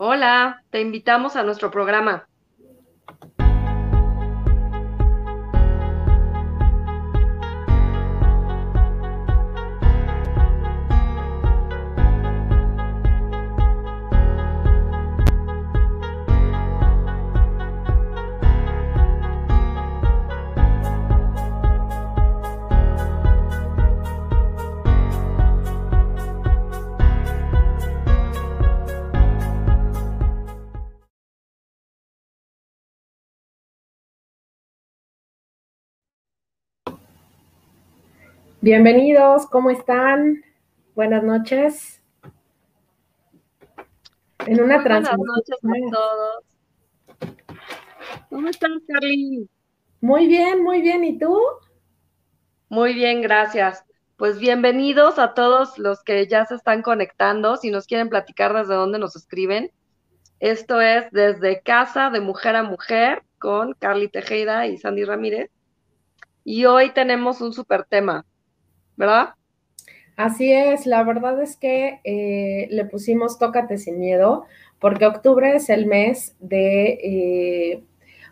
Hola, te invitamos a nuestro programa. Bienvenidos, ¿cómo están? Buenas noches. En una Buenas noches a todos. ¿Cómo estás, Carly? Muy bien, muy bien. ¿Y tú? Muy bien, gracias. Pues bienvenidos a todos los que ya se están conectando. Si nos quieren platicar desde dónde nos escriben. Esto es desde Casa de Mujer a Mujer con Carly Tejeda y Sandy Ramírez. Y hoy tenemos un super tema. ¿Verdad? Así es, la verdad es que eh, le pusimos Tócate sin miedo, porque octubre es el mes de, eh,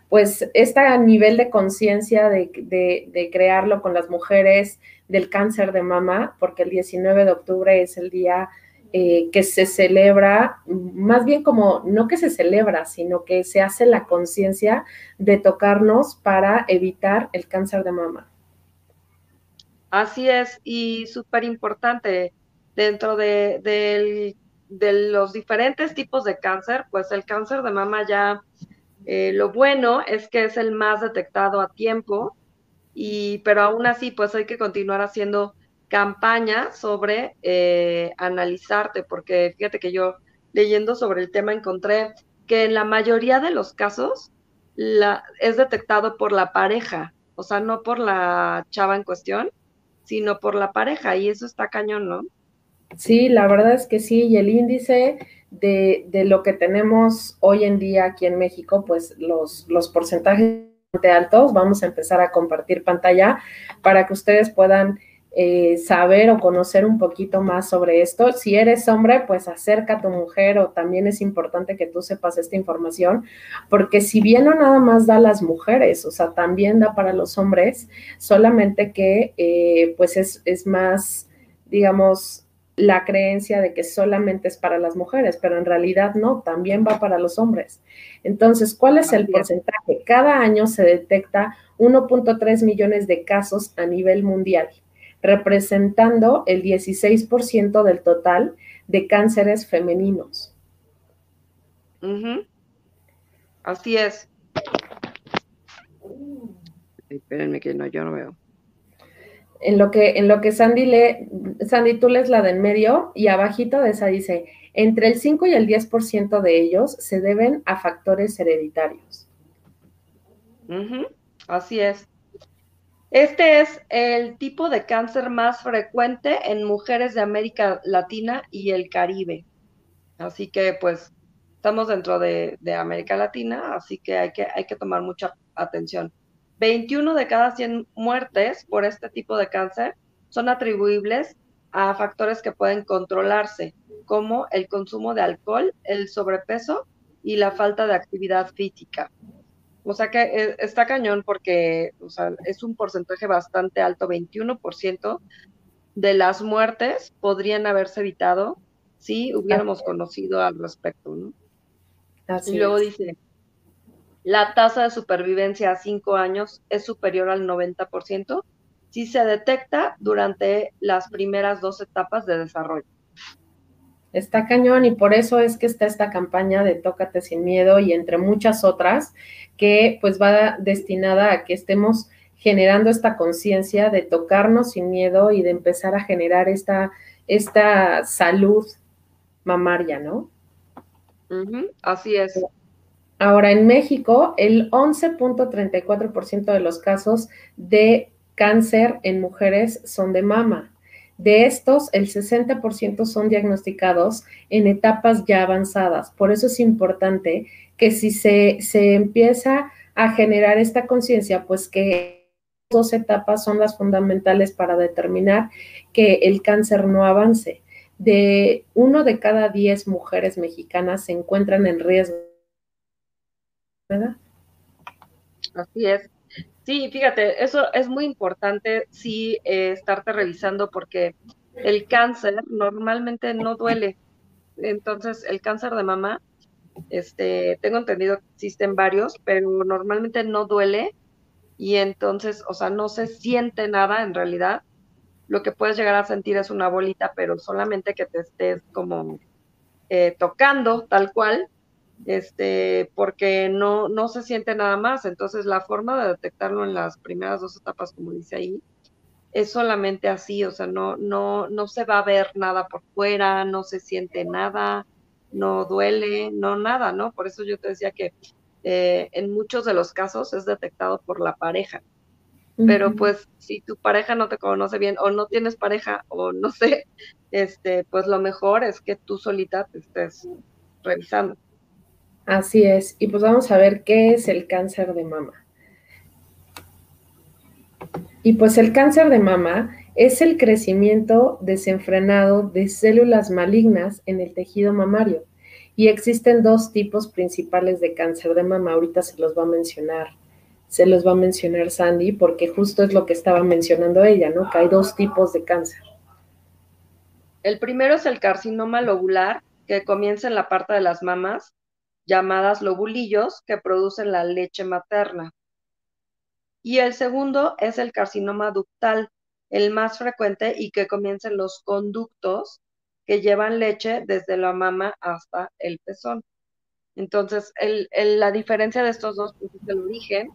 pues, este nivel de conciencia de, de, crearlo con las mujeres del cáncer de mama, porque el 19 de octubre es el día eh, que se celebra, más bien como, no que se celebra, sino que se hace la conciencia de tocarnos para evitar el cáncer de mama. Así es, y súper importante, dentro de, los diferentes tipos de cáncer, pues el cáncer de mama ya, eh, lo bueno es que es el más detectado a tiempo, y, pero aún así, pues hay que continuar haciendo campaña sobre eh, analizarte, porque fíjate que yo leyendo sobre el tema encontré que en la mayoría de los casos la, es detectado por la pareja, o sea, no por la chava en cuestión, sino por la pareja, y eso está cañón, ¿no? Sí, la verdad es que sí, y el índice de, de lo que tenemos hoy en día aquí en México, pues los, los porcentajes altos, vamos a empezar a compartir pantalla para que ustedes puedan eh, saber o conocer un poquito más sobre esto. Si eres hombre, pues acerca a tu mujer o también es importante que tú sepas esta información, porque si bien no nada más da a las mujeres, o sea, también da para los hombres, solamente que eh, pues es, es más, digamos, la creencia de que solamente es para las mujeres, pero en realidad no, también va para los hombres. Entonces, ¿cuál es el porcentaje? Cada año se detecta 1.3 millones de casos a nivel mundial representando el 16% del total de cánceres femeninos. Así es. espérenme que no, yo no veo. En lo que, en lo que Sandy lee, Sandy, tú lees la del medio y abajito de esa dice, entre el 5 y el 10% de ellos se deben a factores hereditarios. Así es. Este es el tipo de cáncer más frecuente en mujeres de América Latina y el Caribe. Así que pues estamos dentro de, América Latina, así que hay, que hay que tomar mucha atención. 21 de cada 100 muertes por este tipo de cáncer son atribuibles a factores que pueden controlarse, como el consumo de alcohol, el sobrepeso y la falta de actividad física. O sea que eh, está cañón porque o sea, es un porcentaje bastante alto, 21% de las muertes podrían haberse evitado si hubiéramos conocido al respecto, ¿no? Así y luego dice, la tasa de supervivencia a 5 años es superior al 90% si se detecta durante las primeras dos etapas de desarrollo. Está cañón y por eso es que está esta campaña de Tócate sin miedo y entre muchas otras que pues va destinada a que estemos generando esta conciencia de tocarnos sin miedo y de empezar a generar esta, esta salud mamaria, ¿no? así es. Ahora, en México, el 11.34% de los casos de cáncer en mujeres son de mama. De estos, el 60% son diagnosticados en etapas ya avanzadas. Por eso es importante que si se, se empieza a generar esta conciencia, pues que dos etapas son las fundamentales para determinar que el cáncer no avance. de uno de cada diez mujeres mexicanas se encuentran en riesgo. ¿Verdad? Así es. Sí, fíjate, eso es muy importante, sí, eh, estarte revisando porque el cáncer normalmente no duele. Entonces, el cáncer de mama, este, tengo entendido que existen varios, pero normalmente no duele y entonces, o sea, no se siente nada en realidad. Lo que puedes llegar a sentir es una bolita, pero solamente que te estés como eh, tocando tal cual, este, porque no, no se siente nada más. Entonces, la forma de detectarlo en las primeras dos etapas, como dice ahí, es solamente así, o sea, no, no, no se va a ver nada por fuera, no se siente nada, no duele, no nada, ¿no? Por eso yo te decía que eh, en muchos de los casos es detectado por la pareja. Pero pues si tu pareja no te conoce bien o no tienes pareja o no sé, este, pues lo mejor es que tú solita te estés revisando. Así es. Y pues vamos a ver qué es el cáncer de mama. Y pues el cáncer de mama es el crecimiento desenfrenado de células malignas en el tejido mamario. Y existen dos tipos principales de cáncer de mama. Ahorita se los va a mencionar, se los va a mencionar Sandy, porque justo es lo que estaba mencionando ella, ¿no? Que hay dos tipos de cáncer. El primero es el carcinoma lobular, que comienza en la parte de las mamas, llamadas lobulillos, que producen la leche materna. Y el segundo es el carcinoma ductal, el más frecuente y que comienza en los conductos que llevan leche desde la mama hasta el pezón. Entonces, la diferencia de estos dos pues, es el origen.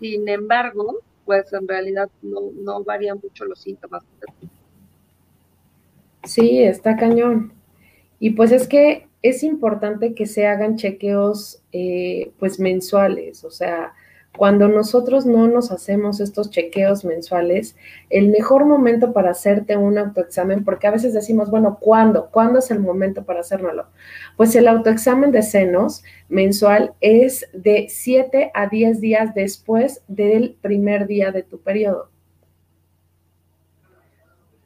Sin embargo, pues en realidad no, no varían mucho los síntomas. Sí, está cañón. Y pues es que es importante que se hagan chequeos eh, pues mensuales, o sea, cuando nosotros no nos hacemos estos chequeos mensuales, el mejor momento para hacerte un autoexamen, porque a veces decimos, bueno, ¿cuándo? ¿Cuándo es el momento para hacérnoslo? Pues el autoexamen de senos mensual es de 7 a 10 días después del primer día de tu periodo.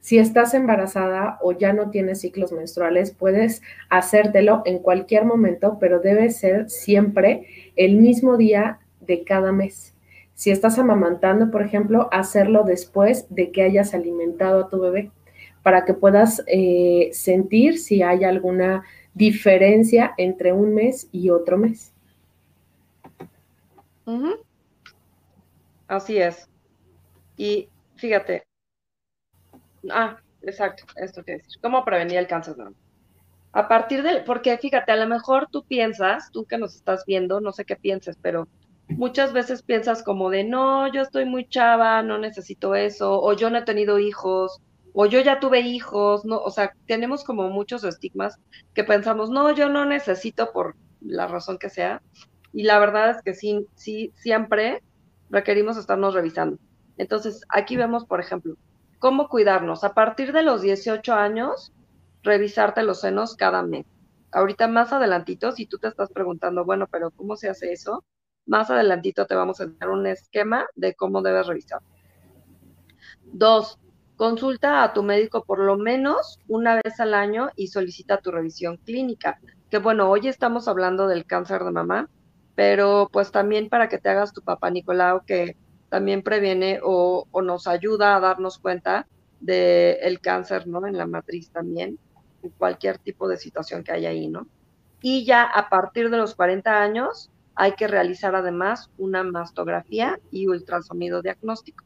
Si estás embarazada o ya no tienes ciclos menstruales, puedes hacértelo en cualquier momento, pero debe ser siempre el mismo día de cada mes. Si estás amamantando, por ejemplo, hacerlo después de que hayas alimentado a tu bebé para que puedas eh, sentir si hay alguna diferencia entre un mes y otro mes. Así es. Y fíjate, ah, exacto, esto que decir, ¿cómo prevenir el cáncer de A partir del, porque fíjate, a lo mejor tú piensas, tú que nos estás viendo, no sé qué pienses, pero muchas veces piensas como de, no, yo estoy muy chava, no necesito eso, o yo no he tenido hijos, o yo ya tuve hijos, no, o sea, tenemos como muchos estigmas que pensamos, no, yo no necesito por la razón que sea, y la verdad es que sí, sí, siempre requerimos estarnos revisando. Entonces, aquí vemos, por ejemplo, cómo cuidarnos. A partir de los 18 años, revisarte los senos cada mes. Ahorita más adelantito, si tú te estás preguntando, bueno, pero ¿cómo se hace eso? Más adelantito te vamos a dar un esquema de cómo debes revisar. Dos, consulta a tu médico por lo menos una vez al año y solicita tu revisión clínica. Que bueno, hoy estamos hablando del cáncer de mamá, pero pues también para que te hagas tu papá Nicolau, que también previene o, nos ayuda a darnos cuenta del cáncer, ¿no? En la matriz también, cualquier tipo de situación que haya ahí, ¿no? Y ya a partir de los 40 años, hay que realizar además una mastografía y ultrasonido diagnóstico.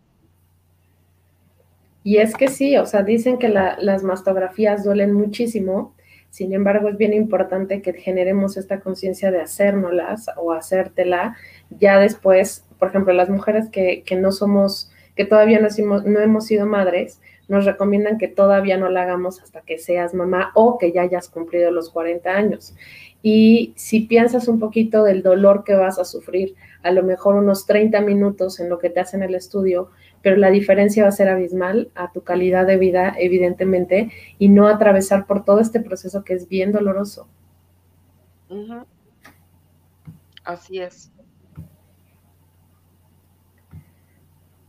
Y es que sí, o sea, dicen que las mastografías duelen muchísimo, sin embargo es bien importante que generemos esta conciencia de hacérnoslas o hacértela ya después, por ejemplo, las mujeres que, no somos, que todavía no, no hemos sido madres, nos recomiendan que todavía no la hagamos hasta que seas mamá o que ya hayas cumplido los 40 años. Y si piensas un poquito del dolor que vas a sufrir, a lo mejor unos 30 minutos en lo que te hacen el estudio, pero la diferencia va a ser abismal a tu calidad de vida, evidentemente, y no atravesar por todo este proceso que es bien doloroso. Así es.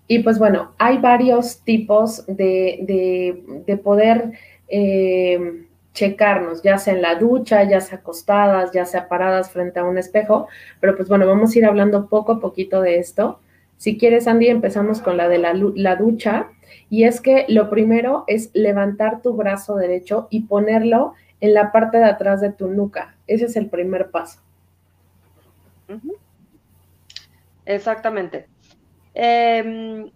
Y pues bueno, hay varios tipos de, de, de poder eh, checarnos, ya sea en la ducha, ya sea acostadas, ya sea paradas frente a un espejo, pero pues bueno, vamos a ir hablando poco a poquito de esto. Si quieres, Andy, empezamos con la de la, la ducha. Y es que lo primero es levantar tu brazo derecho y ponerlo en la parte de atrás de tu nuca. Ese es el primer paso. Exactamente. Em,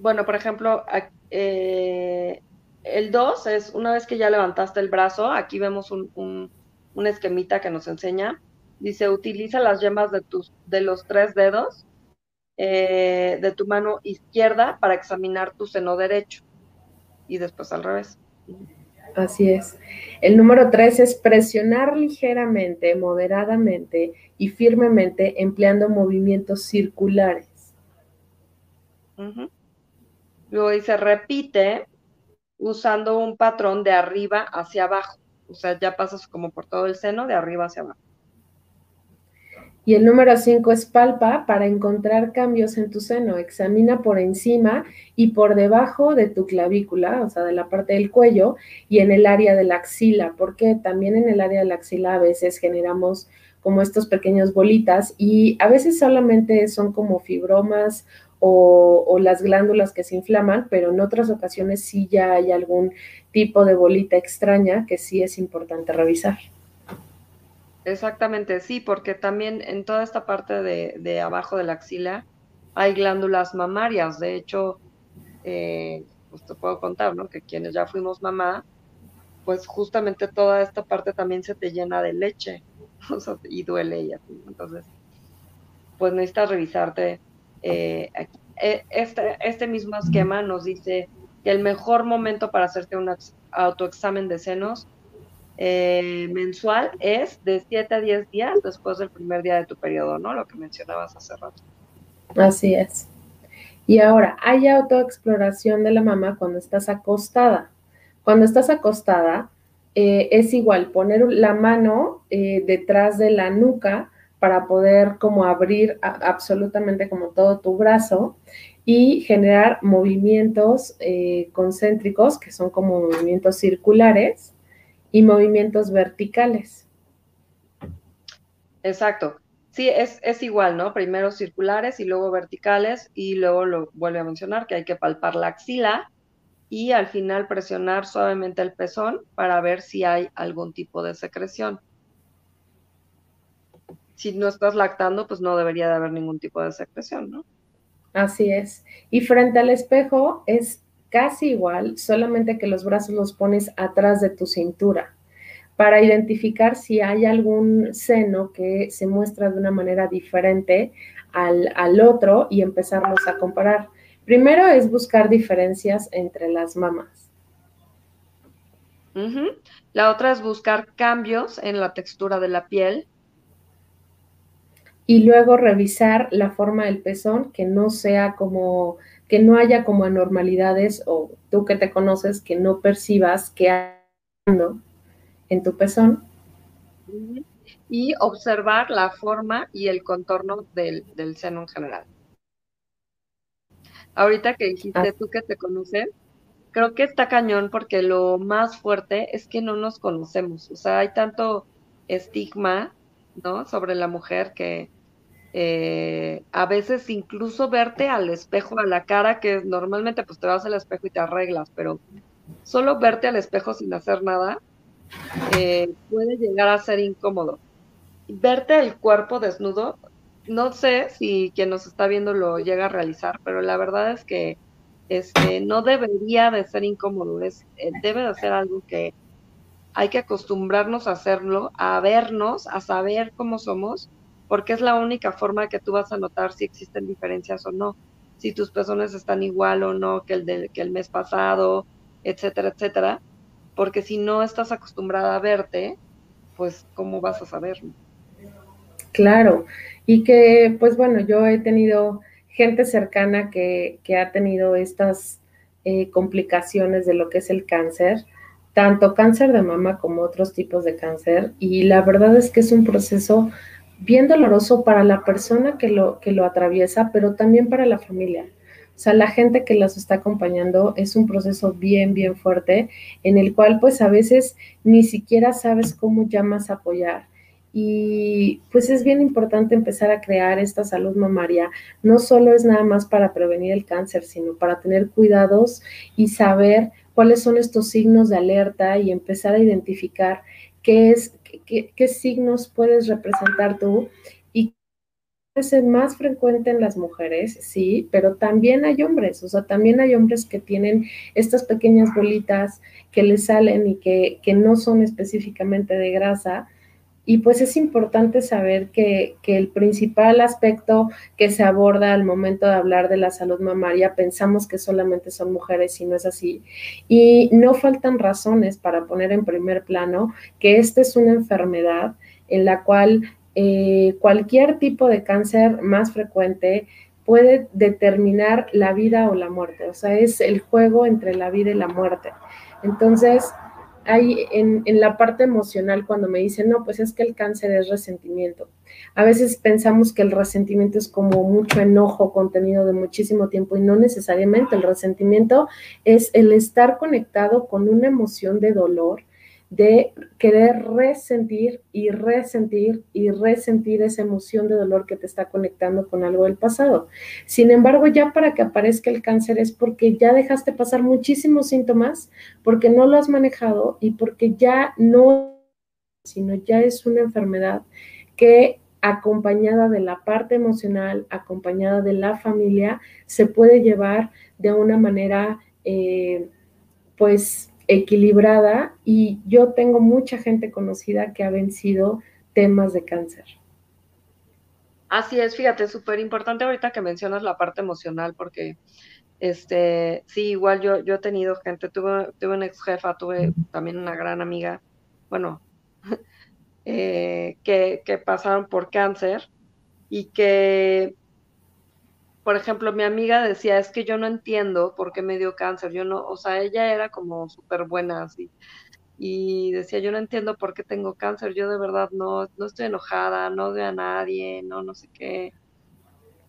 bueno, por ejemplo, eh, el 2 es una vez que ya levantaste el brazo, aquí vemos un, esquemita que nos enseña. Dice, utiliza las yemas de, tus, de los tres dedos eh, de tu mano izquierda para examinar tu seno derecho y después al revés. Así es. El número tres es presionar ligeramente, moderadamente y firmemente empleando movimientos circulares. Luego dice, repite usando un patrón de arriba hacia abajo. O sea, ya pasas como por todo el seno, de arriba hacia abajo. Y el número 5 es palpa para encontrar cambios en tu seno. Examina por encima y por debajo de tu clavícula, o sea, de la parte del cuello y en el área de la axila, porque también en el área de la axila a veces generamos como estos pequeños bolitas y a veces solamente son como fibromas o, las glándulas que se inflaman, pero en otras ocasiones sí ya hay algún tipo de bolita extraña que sí es importante revisar. Exactamente, sí, porque también en toda esta parte de, abajo de la axila hay glándulas mamarias. De hecho, eh, pues te puedo contar, ¿no? Que quienes ya fuimos mamá, pues justamente toda esta parte también se te llena de leche y duele ella. Entonces, pues necesitas revisarte. Eh, e, este, este mismo esquema nos dice que el mejor momento para hacerte un autoexamen de senos eh, mensual es de 7 a 10 días después del primer día de tu periodo, ¿no? Lo que mencionabas hace rato. Así es. Y ahora, hay autoexploración de la mamá cuando estás acostada. Cuando estás acostada, eh, es igual poner la mano eh, detrás de la nuca para poder como abrir absolutamente como todo tu brazo y generar movimientos concéntricos, que son como movimientos circulares, y movimientos verticales. Exacto. Sí, es, es, igual, ¿no? Primero circulares y luego verticales y luego lo vuelve a mencionar que hay que palpar la axila y al final presionar suavemente el pezón para ver si hay algún tipo de secreción. Si no estás lactando, pues no debería de haber ningún tipo de secreción, ¿no? Así es. Y frente al espejo es casi igual, solamente que los brazos los pones atrás de tu cintura para identificar si hay algún seno que se muestra de una manera diferente al, otro y empezarlos a comparar. Primero es buscar diferencias entre las mamas. La otra es buscar cambios en la textura de la piel. Y luego revisar la forma del pezón, que no sea como que no haya como anormalidades o tú que te conoces que no percibas que hay en tu pezón. Y observar la forma y el contorno del, seno en general. Ahorita que dijiste ah. tú que te conoces, creo que está cañón porque lo más fuerte es que no nos conocemos. O sea, hay tanto estigma, ¿no? Sobre la mujer que, eh, a veces incluso verte al espejo, a la cara, que normalmente pues te vas al espejo y te arreglas, pero solo verte al espejo sin hacer nada eh, puede llegar a ser incómodo. Verte el cuerpo desnudo, no sé si quien nos está viendo lo llega a realizar, pero la verdad es que este, no debería de ser incómodo, es, eh, debe de ser algo que hay que acostumbrarnos a hacerlo, a vernos, a saber cómo somos porque es la única forma que tú vas a notar si existen diferencias o no, si tus pezones están igual o no que el, que el mes pasado, etcétera, etcétera, porque si no estás acostumbrada a verte, pues ¿cómo vas a saberlo? Claro, y que pues bueno, yo he tenido gente cercana que, ha tenido estas eh, complicaciones de lo que es el cáncer, tanto cáncer de mama como otros tipos de cáncer, y la verdad es que es un proceso bien doloroso para la persona que lo, que lo atraviesa, pero también para la familia. O sea, la gente que las está acompañando es un proceso bien, bien fuerte en el cual pues a veces ni siquiera sabes cómo llamas a apoyar. Y pues es bien importante empezar a crear esta salud mamaria. No solo es nada más para prevenir el cáncer, sino para tener cuidados y saber cuáles son estos signos de alerta y empezar a identificar qué es, qué, signos puedes representar tú y es más frecuente en las mujeres, sí, pero también hay hombres, o sea, también hay hombres que tienen estas pequeñas bolitas que les salen y que, que no son específicamente de grasa, y pues es importante saber que, el principal aspecto que se aborda al momento de hablar de la salud mamaria, pensamos que solamente son mujeres y no es así. Y no faltan razones para poner en primer plano que esta es una enfermedad en la cual eh, cualquier tipo de cáncer más frecuente puede determinar la vida o la muerte. O sea, es el juego entre la vida y la muerte. Entonces, hay en, la parte emocional cuando me dicen, no, pues es que el cáncer es resentimiento. A veces pensamos que el resentimiento es como mucho enojo contenido de muchísimo tiempo y no necesariamente. El resentimiento es el estar conectado con una emoción de dolor de querer resentir y resentir y resentir esa emoción de dolor que te está conectando con algo del pasado. Sin embargo, ya para que aparezca el cáncer es porque ya dejaste pasar muchísimos síntomas, porque no lo has manejado y porque ya no, sino ya es una enfermedad que acompañada de la parte emocional, acompañada de la familia, se puede llevar de una manera, eh, pues, equilibrada y yo tengo mucha gente conocida que ha vencido temas de cáncer. Así es, fíjate, súper importante ahorita que mencionas la parte emocional, porque este, sí, igual yo, yo he tenido gente, tuve, tuve una ex jefa, tuve también una gran amiga, bueno, eh, que, que pasaron por cáncer y que por ejemplo, mi amiga decía, es que yo no entiendo por qué me dio cáncer, yo no, o sea, ella era como súper buena así, y decía, yo no entiendo por qué tengo cáncer, yo de verdad no, no estoy enojada, no odio a nadie, no, no sé qué.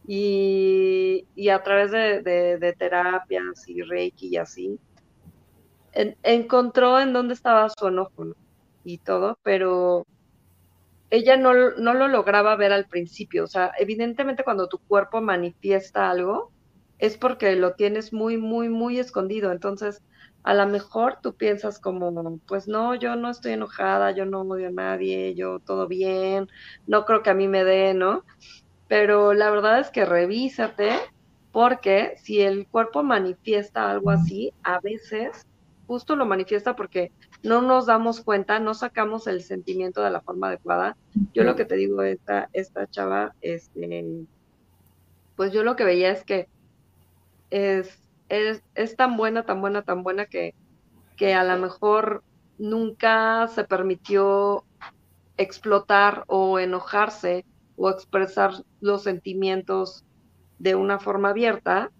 Y, a través de, terapias y reiki y así, encontró en dónde estaba su enojo y todo, pero ella no, lo lograba ver al principio. O sea, evidentemente cuando tu cuerpo manifiesta algo, es porque lo tienes muy, muy, muy escondido. Entonces, a lo mejor tú piensas como, pues no, yo no estoy enojada, yo no odio a nadie, yo todo bien, no creo que a mí me dé, ¿no? Pero la verdad es que revísate, porque si el cuerpo manifiesta algo así, a veces justo lo manifiesta porque no nos damos cuenta, no sacamos el sentimiento de la forma adecuada. Yo lo que te digo, esta, esta chava, este, pues yo lo que veía es que es, es, tan buena, tan buena, tan buena que, que a lo mejor nunca se permitió explotar o enojarse o expresar los sentimientos de una forma abierta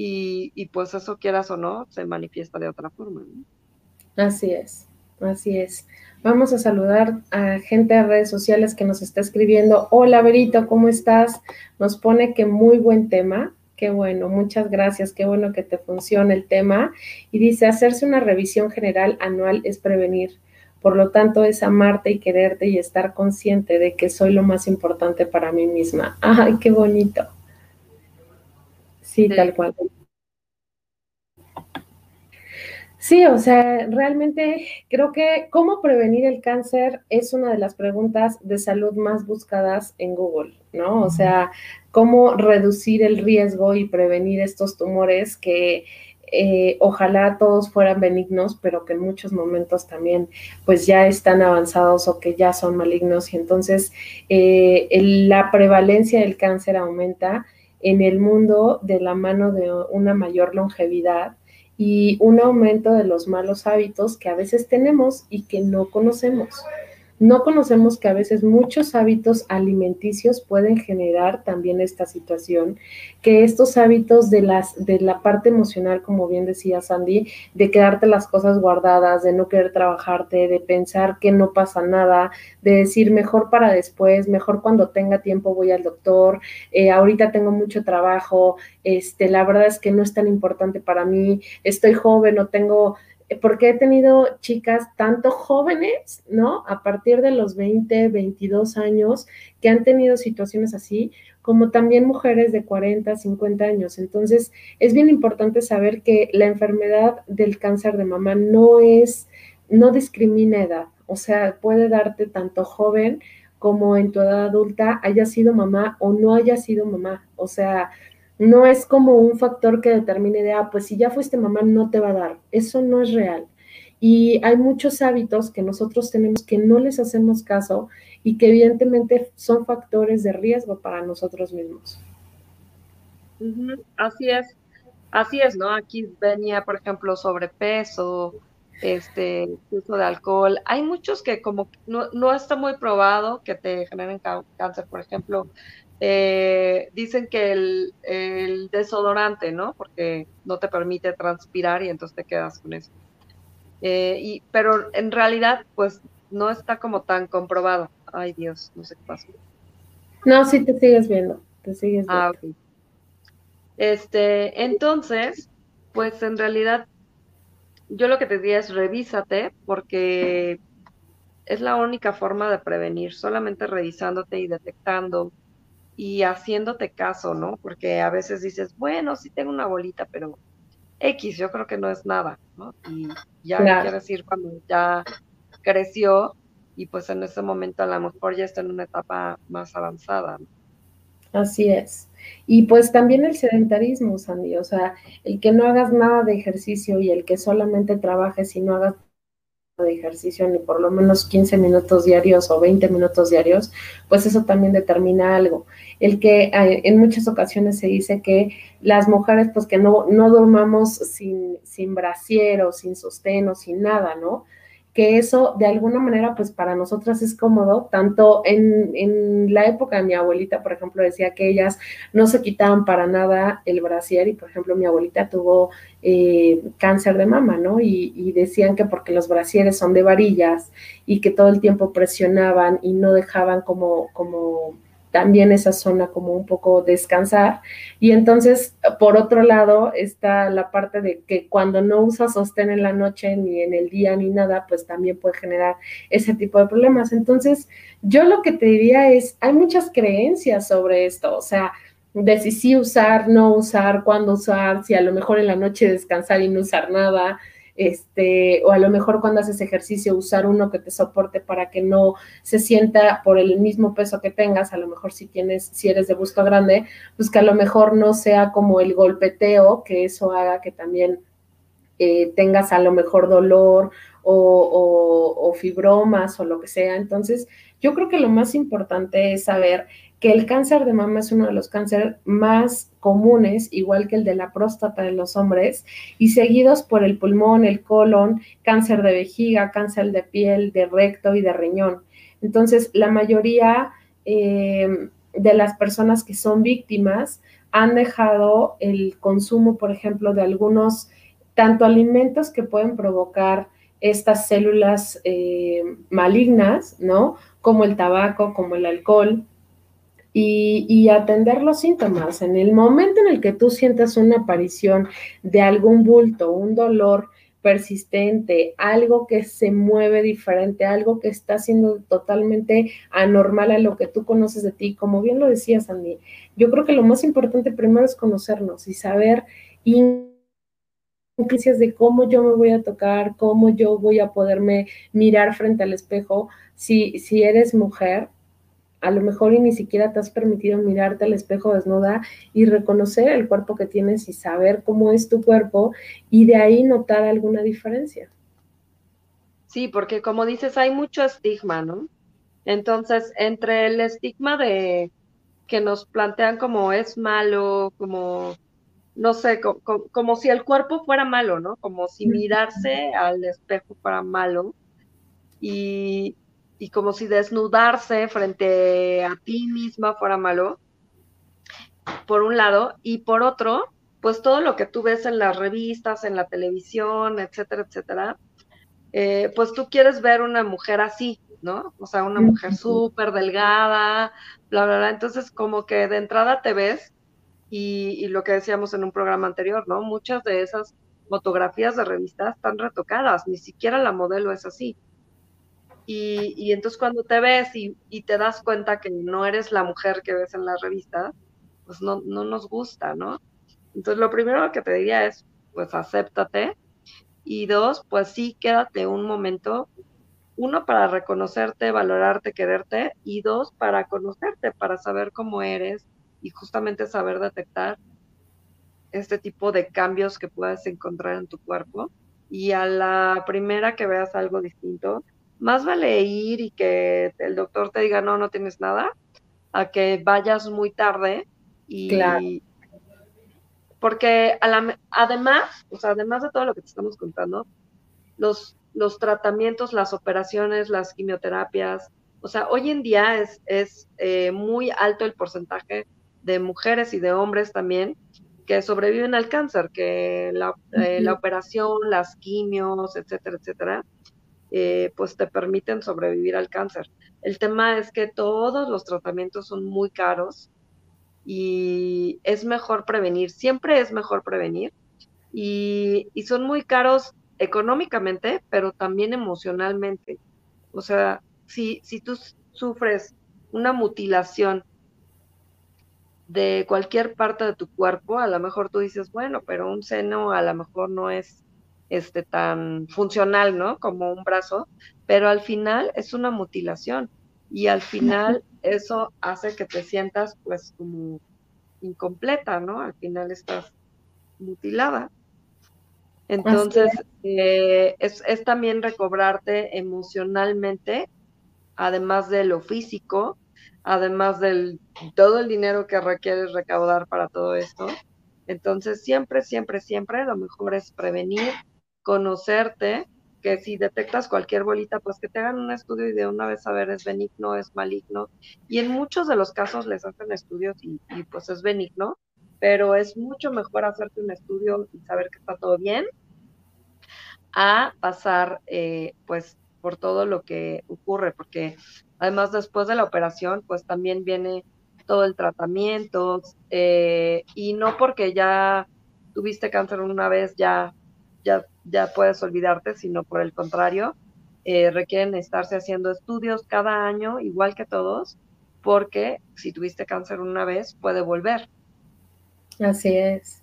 y, y pues eso quieras o no, se manifiesta de otra forma. ¿no? Así es, así es. Vamos a saludar a gente de redes sociales que nos está escribiendo. Hola, Berito, ¿cómo estás? Nos pone que muy buen tema. Qué bueno, muchas gracias. Qué bueno que te funcione el tema. Y dice, hacerse una revisión general anual es prevenir. Por lo tanto, es amarte y quererte y estar consciente de que soy lo más importante para mí misma. Ay, qué bonito. Sí. tal cual. Sí, o sea, realmente creo que cómo prevenir el cáncer es una de las preguntas de salud más buscadas en Google, ¿no? O sea, cómo reducir el riesgo y prevenir estos tumores que eh, ojalá todos fueran benignos, pero que en muchos momentos también pues ya están avanzados o que ya son malignos y entonces eh, la prevalencia del cáncer aumenta en el mundo de la mano de una mayor longevidad y un aumento de los malos hábitos que a veces tenemos y que no conocemos. No conocemos que a veces muchos hábitos alimenticios pueden generar también esta situación, que estos hábitos de, las, de la parte emocional, como bien decía Sandy, de quedarte las cosas guardadas, de no querer trabajarte, de pensar que no pasa nada, de decir mejor para después, mejor cuando tenga tiempo voy al doctor, eh, ahorita tengo mucho trabajo, este, la verdad es que no es tan importante para mí, estoy joven, no tengo porque he tenido chicas tanto jóvenes, ¿no? A partir de los 20, 22 años, que han tenido situaciones así, como también mujeres de 40, 50 años. Entonces, es bien importante saber que la enfermedad del cáncer de mama no es, no discrimina edad, o sea, puede darte tanto joven como en tu edad adulta, haya sido mamá o no haya sido mamá. O sea, no es como un factor que determine de, ah, pues si ya fuiste mamá no te va a dar. Eso no es real. Y hay muchos hábitos que nosotros tenemos que no les hacemos caso y que evidentemente son factores de riesgo para nosotros mismos. Así es, así es, ¿no? Aquí venía, por ejemplo, sobrepeso, este, uso de alcohol. Hay muchos que como no, no está muy probado que te generen cáncer, por ejemplo, eh, dicen que el, desodorante, ¿no? Porque no te permite transpirar y entonces te quedas con eso. Eh, y, pero en realidad, pues no está como tan comprobado. Ay Dios, no sé qué pasa. No, sí te sigues viendo, te sigues ah, viendo. Ah, ok. Este, entonces, pues en realidad, yo lo que te diría es revísate, porque es la única forma de prevenir, solamente revisándote y detectando y haciéndote caso, ¿no? Porque a veces dices, bueno, sí tengo una bolita, pero X, yo creo que no es nada, ¿no? Y ya quiere decir cuando ya creció y pues en ese momento a lo mejor ya está en una etapa más avanzada. Así es. Y pues también el sedentarismo, Sandy, o sea, el que no hagas nada de ejercicio y el que solamente trabajes y no hagas de ejercicio ni por lo menos 15 minutos diarios o 20 minutos diarios, pues eso también determina algo. El que eh, en muchas ocasiones se dice que las mujeres pues que no, no durmamos sin, sin o sin sostén o sin nada, ¿no? Que eso de alguna manera pues para nosotras es cómodo, tanto en, la época de mi abuelita, por ejemplo, decía que ellas no se quitaban para nada el brasier y por ejemplo mi abuelita tuvo eh, cáncer de mama, ¿no? Y, y, decían que porque los brasieres son de varillas y que todo el tiempo presionaban y no dejaban como, como también esa zona como un poco descansar. Y entonces, por otro lado, está la parte de que cuando no usas sostén en la noche, ni en el día, ni nada, pues también puede generar ese tipo de problemas. Entonces, yo lo que te diría es, hay muchas creencias sobre esto, o sea, de si sí usar, no usar, cuándo usar, si a lo mejor en la noche descansar y no usar nada este, o a lo mejor cuando haces ejercicio usar uno que te soporte para que no se sienta por el mismo peso que tengas, a lo mejor si tienes, si eres de busto grande, pues que a lo mejor no sea como el golpeteo, que eso haga que también eh, tengas a lo mejor dolor o, o, fibromas o lo que sea. Entonces, yo creo que lo más importante es saber que el cáncer de mama es uno de los cánceres más comunes, igual que el de la próstata de los hombres, y seguidos por el pulmón, el colon, cáncer de vejiga, cáncer de piel, de recto y de riñón. Entonces, la mayoría eh, de las personas que son víctimas han dejado el consumo, por ejemplo, de algunos, tanto alimentos que pueden provocar estas células eh, malignas, ¿no? Como el tabaco, como el alcohol, y, atender los síntomas. En el momento en el que tú sientas una aparición de algún bulto, un dolor persistente, algo que se mueve diferente, algo que está siendo totalmente anormal a lo que tú conoces de ti, como bien lo decías, Andy, yo creo que lo más importante primero es conocernos y saber de cómo yo me voy a tocar, cómo yo voy a poderme mirar frente al espejo. Si, si eres mujer, a lo mejor y ni siquiera te has permitido mirarte al espejo desnuda y reconocer el cuerpo que tienes y saber cómo es tu cuerpo y de ahí notar alguna diferencia. Sí, porque como dices, hay mucho estigma, ¿no? Entonces, entre el estigma de que nos plantean como es malo, como, no sé, como, como si el cuerpo fuera malo, ¿no? Como si mirarse al espejo fuera malo. Y, y como si desnudarse frente a ti misma fuera malo, por un lado, y por otro, pues todo lo que tú ves en las revistas, en la televisión, etcétera, etcétera, eh, pues tú quieres ver una mujer así, ¿no? O sea, una mujer súper delgada, bla, bla, bla. Entonces, como que de entrada te ves y, lo que decíamos en un programa anterior, ¿no? Muchas de esas fotografías de revistas están retocadas, ni siquiera la modelo es así. Y, entonces cuando te ves y, te das cuenta que no eres la mujer que ves en la revista, pues no, no nos gusta, ¿no? Entonces lo primero que te diría es, pues acéptate. Y dos, pues sí, quédate un momento uno, para reconocerte, valorarte, quererte, y dos, para conocerte, para saber cómo eres y justamente saber detectar este tipo de cambios que puedes encontrar en tu cuerpo. Y a la primera que veas algo distinto, más vale ir y que el doctor te diga, no, no tienes nada, a que vayas muy tarde y... Claro. Porque además, o sea, además de todo lo que te estamos contando, los los tratamientos, las operaciones, las quimioterapias. O sea, hoy en día es, es eh, muy alto el porcentaje de mujeres y de hombres también que sobreviven al cáncer, que la, eh, operación, las quimios, etcétera, etcétera, eh, pues te permiten sobrevivir al cáncer. El tema es que todos los tratamientos son muy caros y es mejor prevenir, siempre es mejor prevenir y, y son muy caros económicamente, pero también emocionalmente. O sea, si, si tú sufres una mutilación de cualquier parte de tu cuerpo, a lo mejor tú dices, bueno, pero un seno a lo mejor no es este tan funcional, ¿no? Como un brazo, pero al final es una mutilación y al final eso hace que te sientas pues como incompleta, ¿no? Al final estás mutilada. Entonces, eh, es, es, también recobrarte emocionalmente, además de lo físico, además del todo el dinero que requieres recaudar para todo esto. Entonces, siempre, siempre, siempre lo mejor es prevenir, conocerte, que si detectas cualquier bolita, pues que te hagan un estudio y de una vez saber es benigno, es maligno. Y en muchos de los casos les hacen estudios y, pues es benigno, pero es mucho mejor hacerte un estudio y saber que está todo bien a pasar eh, pues por todo lo que ocurre, porque además después de la operación pues también viene todo el tratamiento eh, y no porque ya tuviste cáncer una vez ya, ya, ya puedes olvidarte, sino por el contrario, eh, requieren estarse haciendo estudios cada año, igual que todos, porque si tuviste cáncer una vez puede volver. Así es.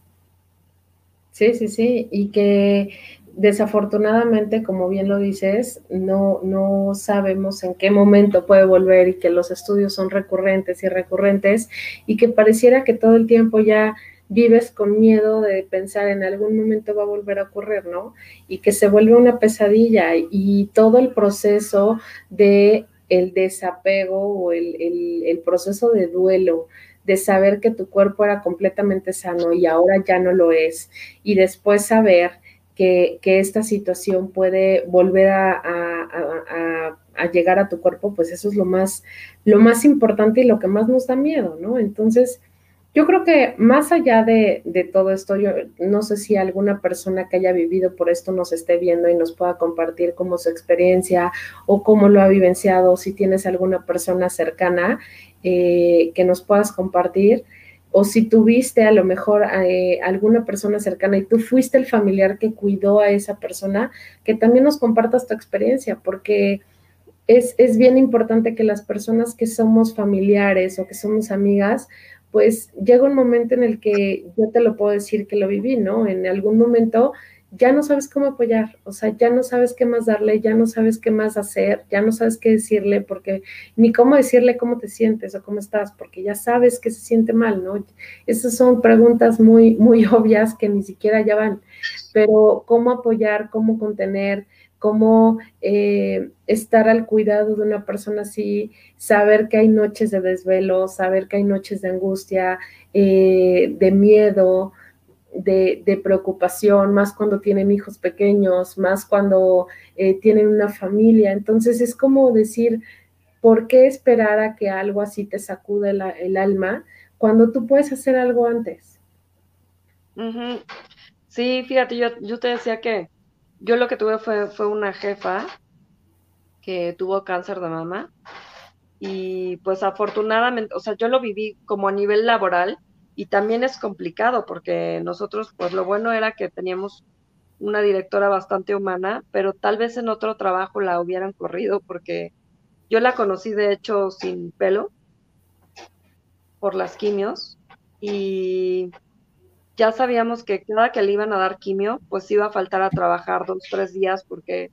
Sí, sí, sí. Y que desafortunadamente, como bien lo dices, no, no sabemos en qué momento puede volver y que los estudios son recurrentes y recurrentes y que pareciera que todo el tiempo ya vives con miedo de pensar en algún momento va a volver a ocurrir, ¿no? Y que se vuelve una pesadilla y todo el proceso de el desapego o el, el proceso de duelo, de saber que tu cuerpo era completamente sano y ahora ya no lo es, y después saber que, esta situación puede volver a, llegar a tu cuerpo, pues eso es lo más, lo más importante y lo que más nos da miedo, ¿no? Entonces, yo creo que más allá de, de, todo esto, yo no sé si alguna persona que haya vivido por esto nos esté viendo y nos pueda compartir como su experiencia o cómo lo ha vivenciado, si tienes alguna persona cercana eh, que nos puedas compartir o si tuviste a lo mejor eh, alguna persona cercana y tú fuiste el familiar que cuidó a esa persona, que también nos compartas tu experiencia, porque es, es bien importante que las personas que somos familiares o que somos amigas, pues llega un momento en el que yo te lo puedo decir que lo viví, ¿no? En algún momento ya no sabes cómo apoyar, o sea, ya no sabes qué más darle, ya no sabes qué más hacer, ya no sabes qué decirle, porque ni cómo decirle cómo te sientes o cómo estás, porque ya sabes que se siente mal, ¿no? Esas son preguntas muy, muy obvias que ni siquiera ya van, pero cómo apoyar, cómo contener, cómo eh, estar al cuidado de una persona así, saber que hay noches de desvelo, saber que hay noches de angustia, eh, de miedo, de, preocupación, más cuando tienen hijos pequeños, más cuando eh, tienen una familia. Entonces es como decir, ¿por qué esperar a que algo así te sacude el alma cuando tú puedes hacer algo antes? Sí, fíjate, yo, yo te decía que yo lo que tuve fue, fue una jefa que tuvo cáncer de mama y pues afortunadamente, o sea, yo lo viví como a nivel laboral y también es complicado porque nosotros, pues lo bueno era que teníamos una directora bastante humana, pero tal vez en otro trabajo la hubieran corrido porque yo la conocí de hecho sin pelo por las quimios y ya sabíamos que cada que le iban a dar quimio, pues iba a faltar a trabajar dos, tres días porque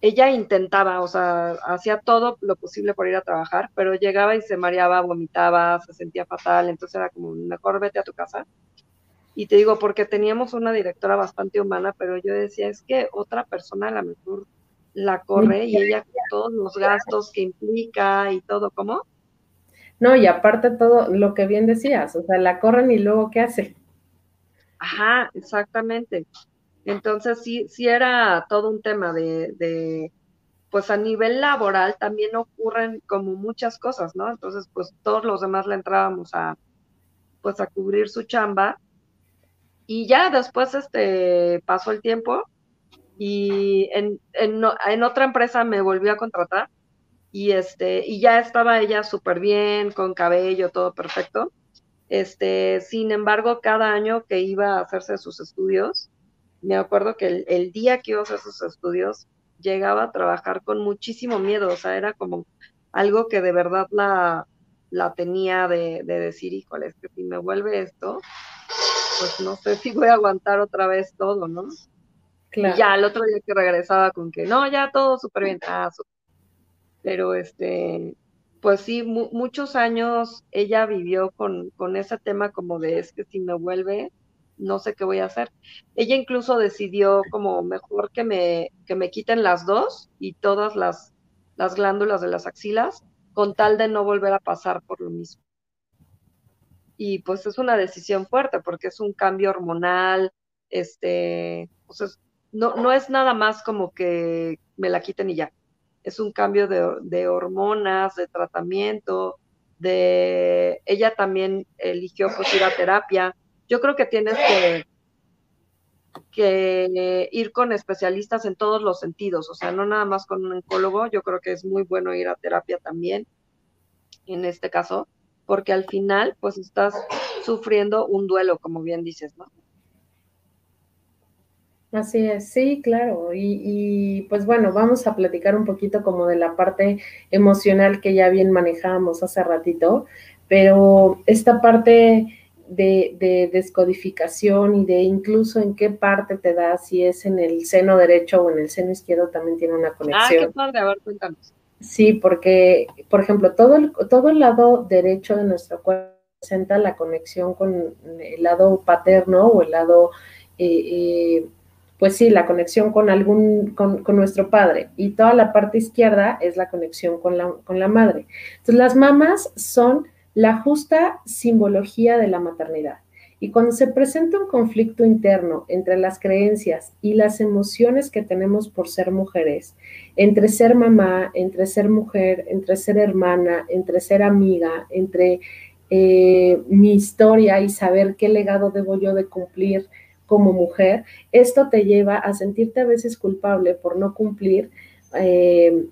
ella intentaba, o sea, hacía todo lo posible por ir a trabajar, pero llegaba y se mareaba, vomitaba, se sentía fatal, entonces era como, mejor vete a tu casa. Y te digo, porque teníamos una directora bastante humana, pero yo decía, es que otra persona a lo mejor la corre y ella con todos los gastos que implica y todo, ¿cómo? No, y aparte todo lo que bien decías, o sea, la corren y luego, ¿qué hace? Ajá, exactamente. Entonces sí, sí era todo un tema de, pues a nivel laboral también ocurren como muchas cosas, ¿no? Entonces, pues todos los demás le entrábamos a, pues a cubrir su chamba. Y ya después, este, pasó el tiempo y en, en, en otra empresa me volvió a contratar y este, y ya estaba ella súper bien, con cabello, todo perfecto. Este, sin embargo, cada año que iba a hacerse sus estudios, me acuerdo que el, día que iba a hacer sus estudios, llegaba a trabajar con muchísimo miedo, o sea, era como algo que de verdad la, la tenía de, decir, híjole, es que si me vuelve esto, pues no sé si voy a aguantar otra vez todo, ¿no? Claro. Y ya el otro día que regresaba con que, no, ya todo súper bien, ah, pero este, pues sí, muchos años ella vivió con, con ese tema como de, es que si me vuelve, no sé qué voy a hacer. Ella incluso decidió como mejor que me, que me quiten las dos y todas las, las glándulas de las axilas con tal de no volver a pasar por lo mismo. Y pues es una decisión fuerte porque es un cambio hormonal, este, o no, no es nada más como que me la quiten y ya. Es un cambio de, de hormonas, de tratamiento, de ella también eligió pues ir a terapia yo creo que tienes que, que ir con especialistas en todos los sentidos, o sea, no nada más con un oncólogo, yo creo que es muy bueno ir a terapia también, en este caso, porque al final, pues estás sufriendo un duelo, como bien dices, ¿no? Así es, sí, claro. Y, y, pues bueno, vamos a platicar un poquito como de la parte emocional que ya bien manejábamos hace ratito, pero esta parte de, descodificación y de incluso en qué parte te da, si es en el seno derecho o en el seno izquierdo, también tiene una conexión. Ah, qué padre, a ver, cuéntanos. Sí, porque, por ejemplo, todo el, todo el lado derecho de nuestro cuerpo presenta la conexión con el lado paterno o el lado, eh, eh, pues sí, la conexión con algún, con, nuestro padre. Y toda la parte izquierda es la conexión con la, con la madre. Entonces, las mamás son la justa simbología de la maternidad. Y cuando se presenta un conflicto interno entre las creencias y las emociones que tenemos por ser mujeres, entre ser mamá, entre ser mujer, entre ser hermana, entre ser amiga, entre eh, mi historia y saber qué legado debo yo de cumplir como mujer, esto te lleva a sentirte a veces culpable por no cumplir eh,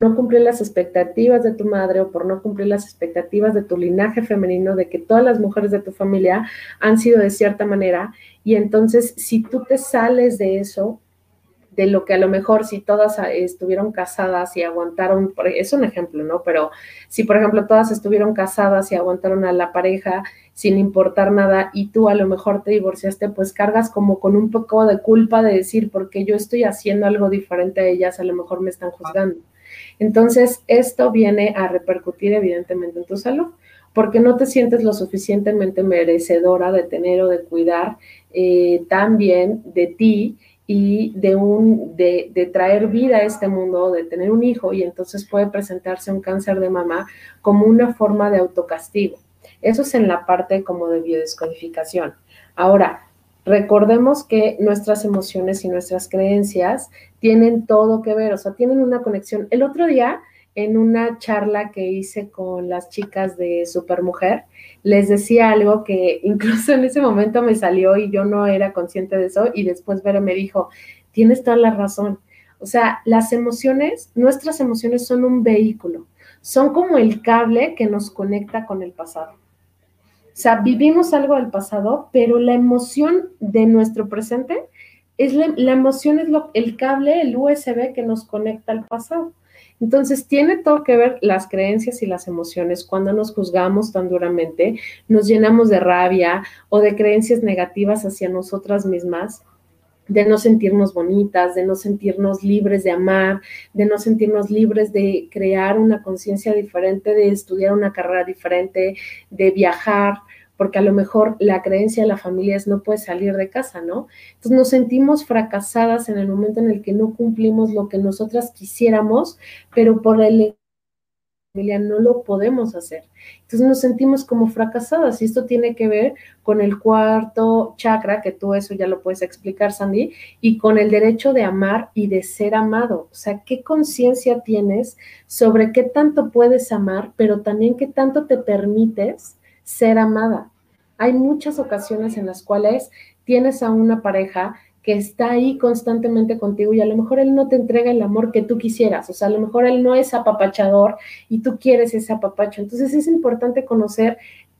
no cumplir las expectativas de tu madre o por no cumplir las expectativas de tu linaje femenino, de que todas las mujeres de tu familia han sido de cierta manera. Y entonces, si tú te sales de eso, de lo que a lo mejor si todas estuvieron casadas y aguantaron, es un ejemplo, ¿no? Pero si, por ejemplo, todas estuvieron casadas y aguantaron a la pareja sin importar nada y tú a lo mejor te divorciaste, pues cargas como con un poco de culpa de decir, porque yo estoy haciendo algo diferente a ellas, a lo mejor me están juzgando. Entonces, esto viene a repercutir evidentemente en tu salud, porque no te sientes lo suficientemente merecedora de tener o de cuidar eh, también de ti y de, un, de, de, traer vida a este mundo, de tener un hijo, y entonces puede presentarse un cáncer de mama como una forma de autocastigo. Eso es en la parte como de biodescodificación. Ahora, recordemos que nuestras emociones y nuestras creencias tienen todo que ver, o sea, tienen una conexión. El otro día, en una charla que hice con las chicas de Supermujer, les decía algo que incluso en ese momento me salió y yo no era consciente de eso y después Vero me dijo, tienes toda la razón. O sea, las emociones, nuestras emociones son un vehículo, son como el cable que nos conecta con el pasado. O sea, vivimos algo del pasado, pero la emoción de nuestro presente es la, emoción es lo, el cable, el USB que nos conecta al pasado. Entonces, tiene todo que ver las creencias y las emociones. Cuando nos juzgamos tan duramente, nos llenamos de rabia o de creencias negativas hacia nosotras mismas, de no sentirnos bonitas, de no sentirnos libres de amar, de no sentirnos libres de crear una conciencia diferente, de estudiar una carrera diferente, de viajar, porque a lo mejor la creencia de la familia es no puedes salir de casa, ¿no? Entonces nos sentimos fracasadas en el momento en el que no cumplimos lo que nosotras quisiéramos, pero por el familia no lo podemos hacer. Entonces nos sentimos como fracasadas y esto tiene que ver con el cuarto chakra, que tú eso ya lo puedes explicar, Sandy, y con el derecho de amar y de ser amado. O sea, ¿qué conciencia tienes sobre qué tanto puedes amar, pero también qué tanto te permites ser amada. Hay muchas ocasiones en las cuales tienes a una pareja que está ahí constantemente contigo y a lo mejor él no te entrega el amor que tú quisieras, o sea, a lo mejor él no es apapachador y tú quieres ese apapacho. Entonces es importante conocer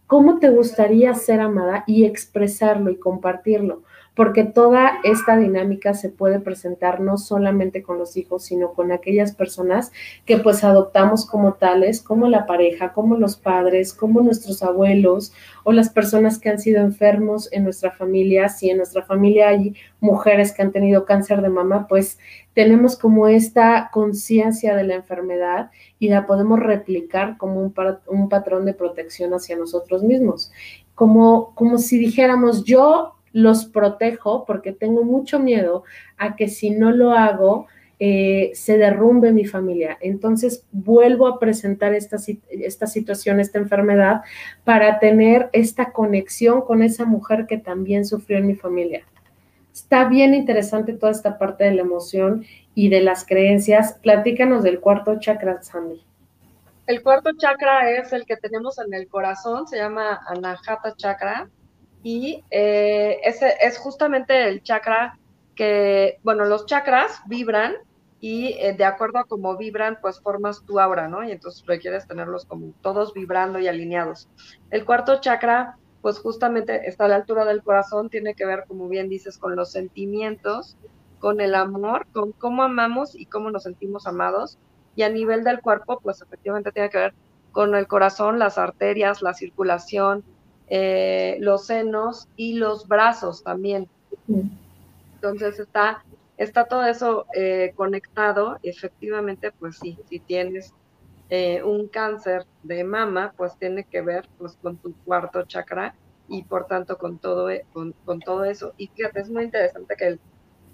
cómo te gustaría ser amada y expresarlo y compartirlo porque toda esta dinámica se puede presentar no solamente con los hijos, sino con aquellas personas que pues adoptamos como tales, como la pareja, como los padres, como nuestros abuelos o las personas que han sido enfermos en nuestra familia. Si en nuestra familia hay mujeres que han tenido cáncer de mama, pues tenemos como esta conciencia de la enfermedad y la podemos replicar como un, un patrón de protección hacia nosotros mismos. Como, como si dijéramos, yo los protejo porque tengo mucho miedo a que si no lo hago, eh, se derrumbe mi familia. Entonces vuelvo a presentar esta, esta situación, esta enfermedad, para tener esta conexión con esa mujer que también sufrió en mi familia. Está bien interesante toda esta parte de la emoción y de las creencias. Platícanos del cuarto chakra, Sandy. El cuarto chakra es el que tenemos en el corazón, se llama Anahata Chakra y eh, ese es justamente el chakra que, bueno, los chakras vibran y eh, de acuerdo a cómo vibran, pues formas tu aura, ¿no? Y entonces requieres tenerlos como todos vibrando y alineados. El cuarto chakra, pues justamente está a la altura del corazón, tiene que ver, como bien dices, con los sentimientos, con el amor, con cómo amamos y cómo nos sentimos amados. Y a nivel del cuerpo, pues efectivamente tiene que ver con el corazón, las arterias, la circulación, eh, los senos y los brazos también. Entonces está, está todo eso eh, conectado. Efectivamente, pues sí, si tienes eh, un cáncer de mama, pues tiene que ver pues, con tu cuarto chakra y por tanto con todo, e, con, todo eso. Y fíjate, es muy interesante que el,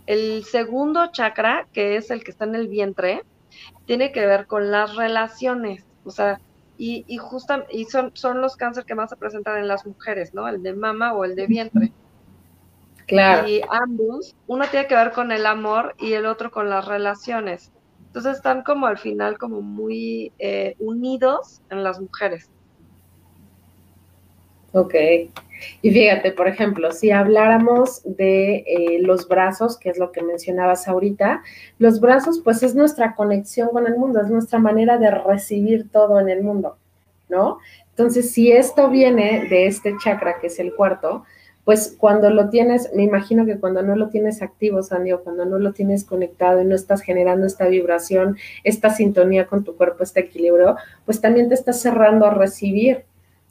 el segundo chakra, que es el que está en el vientre, tiene que ver con las relaciones. O sea, y, y, y son, son los cánceres que más se presentan en las mujeres, ¿no? El de mama o el de vientre. Claro. Y ambos, uno tiene que ver con el amor y el otro con las relaciones. Entonces están como al final como muy eh, unidos en las mujeres. Ok. Y fíjate, por ejemplo, si habláramos de eh, los brazos, que es lo que mencionabas ahorita, los brazos pues es nuestra conexión con el mundo, es nuestra manera de recibir todo en el mundo, ¿no? Entonces, si esto viene de este chakra, que es el cuarto, pues cuando lo tienes, me imagino que cuando no lo tienes activo, Sandy, o cuando no lo tienes conectado y no estás generando esta vibración, esta sintonía con tu cuerpo, este equilibrio, pues también te estás cerrando a recibir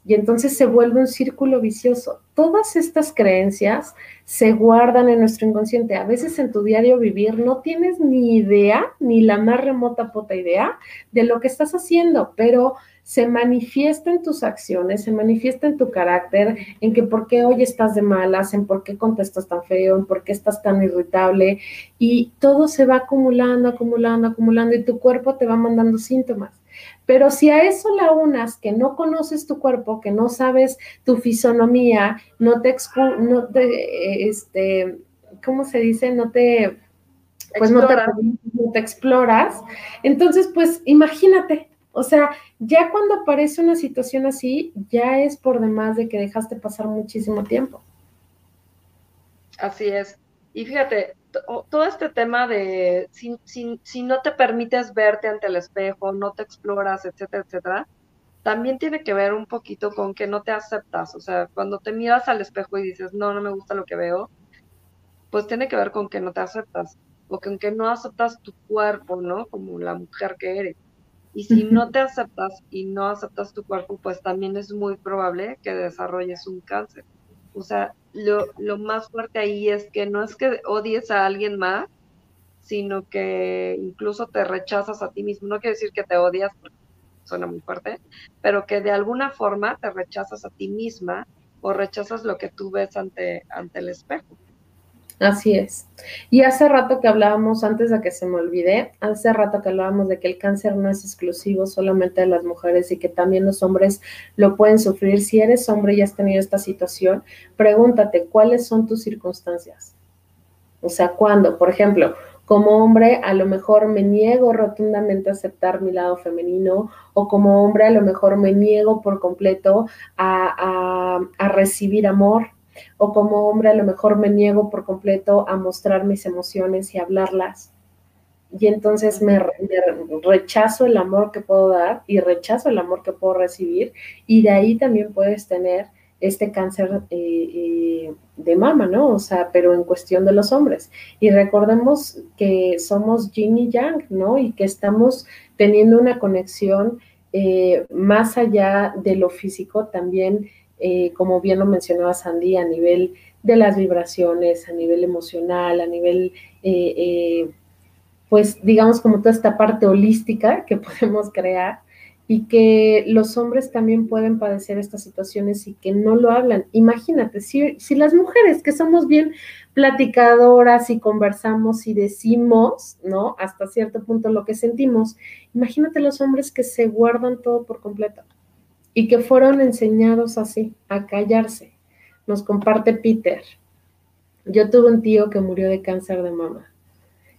y entonces se vuelve un círculo vicioso. Todas estas creencias se guardan en nuestro inconsciente. A veces en tu diario vivir no tienes ni idea, ni la más remota puta idea de lo que estás haciendo, pero se manifiesta en tus acciones, se manifiesta en tu carácter, en que por qué hoy estás de malas, en por qué contestas tan feo, en por qué estás tan irritable, y todo se va acumulando, acumulando, acumulando, y tu cuerpo te va mandando síntomas. Pero si a eso la unas que no conoces tu cuerpo, que no sabes tu fisonomía, no te, no te este, ¿cómo se dice? No te, pues no te, no te exploras. Entonces, pues imagínate, o sea, ya cuando aparece una situación así, ya es por demás de que dejaste pasar muchísimo tiempo. Así es. Y fíjate, todo este tema de si, si, no te permites verte ante el espejo, no te exploras, etcétera, etcétera, también tiene que ver un poquito con que no te aceptas. O sea, cuando te miras al espejo y dices, no, no me gusta lo que veo, pues tiene que ver con que no te aceptas o con que no aceptas tu cuerpo, ¿no? Como la mujer que eres. Y si no te aceptas y no aceptas tu cuerpo, pues también es muy probable que desarrolles un cáncer. O sea, lo, lo más fuerte ahí es que no es que odies a alguien más, sino que incluso te rechazas a ti mismo. No quiere decir que te odias, porque suena muy fuerte, pero que de alguna forma te rechazas a ti misma o rechazas lo que tú ves ante, ante el espejo. Así es. Y hace rato que hablábamos, antes de que se me olvide, hace rato que hablábamos de que el cáncer no es exclusivo solamente de las mujeres y que también los hombres lo pueden sufrir. Si eres hombre y has tenido esta situación, pregúntate cuáles son tus circunstancias. O sea, ¿cuándo? Por ejemplo, como hombre a lo mejor me niego rotundamente a aceptar mi lado femenino o como hombre a lo mejor me niego por completo a, a recibir amor o como hombre a lo mejor me niego por completo a mostrar mis emociones y hablarlas. Y entonces me, rechazo el amor que puedo dar y rechazo el amor que puedo recibir y de ahí también puedes tener este cáncer eh, eh, de mama, ¿no? O sea, pero en cuestión de los hombres. Y recordemos que somos yin y yang, ¿no? Y que estamos teniendo una conexión eh, más allá de lo físico, también eh, como bien lo mencionaba Sandy, a nivel de las vibraciones, a nivel emocional, a nivel, eh, eh, pues digamos como toda esta parte holística que podemos crear y que los hombres también pueden padecer estas situaciones y que no lo hablan. Imagínate, si, si las mujeres que somos bien platicadoras y conversamos y decimos, ¿no? Hasta cierto punto lo que sentimos, imagínate los hombres que se guardan todo por completo y que fueron enseñados así, a callarse. Nos comparte Peter. Yo tuve un tío que murió de cáncer de mama.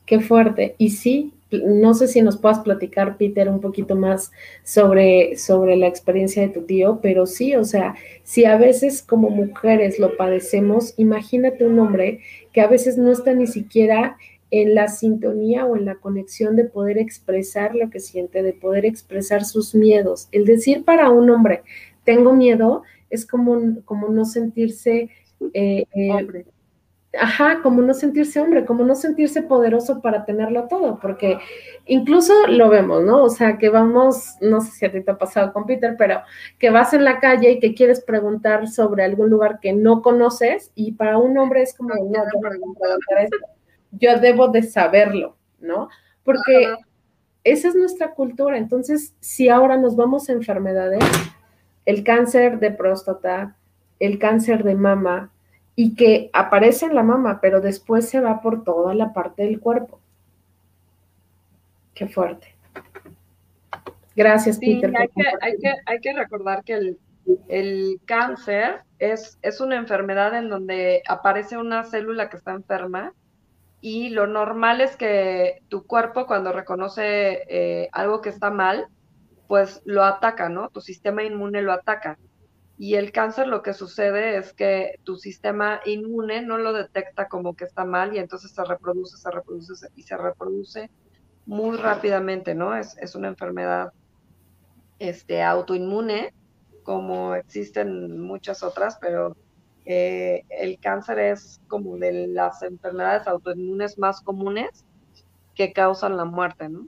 Qué fuerte. Y sí, no sé si nos puedas platicar, Peter, un poquito más sobre, sobre la experiencia de tu tío, pero sí, o sea, si a veces como mujeres lo padecemos, imagínate un hombre que a veces no está ni siquiera en la sintonía o en la conexión de poder expresar lo que siente, de poder expresar sus miedos. El decir para un hombre, tengo miedo, es como, como no sentirse... Eh, eh, hombre. Ajá, como no sentirse hombre, como no sentirse poderoso para tenerlo todo, porque incluso lo vemos, ¿no? O sea, que vamos, no sé si a ti te ha pasado con Peter, pero que vas en la calle y que quieres preguntar sobre algún lugar que no conoces y para un hombre es como, no, no, preguntar esto yo debo de saberlo, ¿no? Porque esa es nuestra cultura. Entonces, si ahora nos vamos a enfermedades, el cáncer de próstata, el cáncer de mama, y que aparece en la mama, pero después se va por toda la parte del cuerpo. Qué fuerte. Gracias, Peter. Hay que, hay, que, hay que, recordar que el, el cáncer es, es, una enfermedad en donde aparece una célula que está enferma y lo normal es que tu cuerpo cuando reconoce eh, algo que está mal, pues lo ataca, ¿no? Tu sistema inmune lo ataca. Y el cáncer lo que sucede es que tu sistema inmune no lo detecta como que está mal y entonces se reproduce, se reproduce y se reproduce muy rápidamente, ¿no? Es, es una enfermedad este, autoinmune, como existen muchas otras, pero eh, el cáncer es como de las enfermedades autoinmunes más comunes que causan la muerte, ¿no?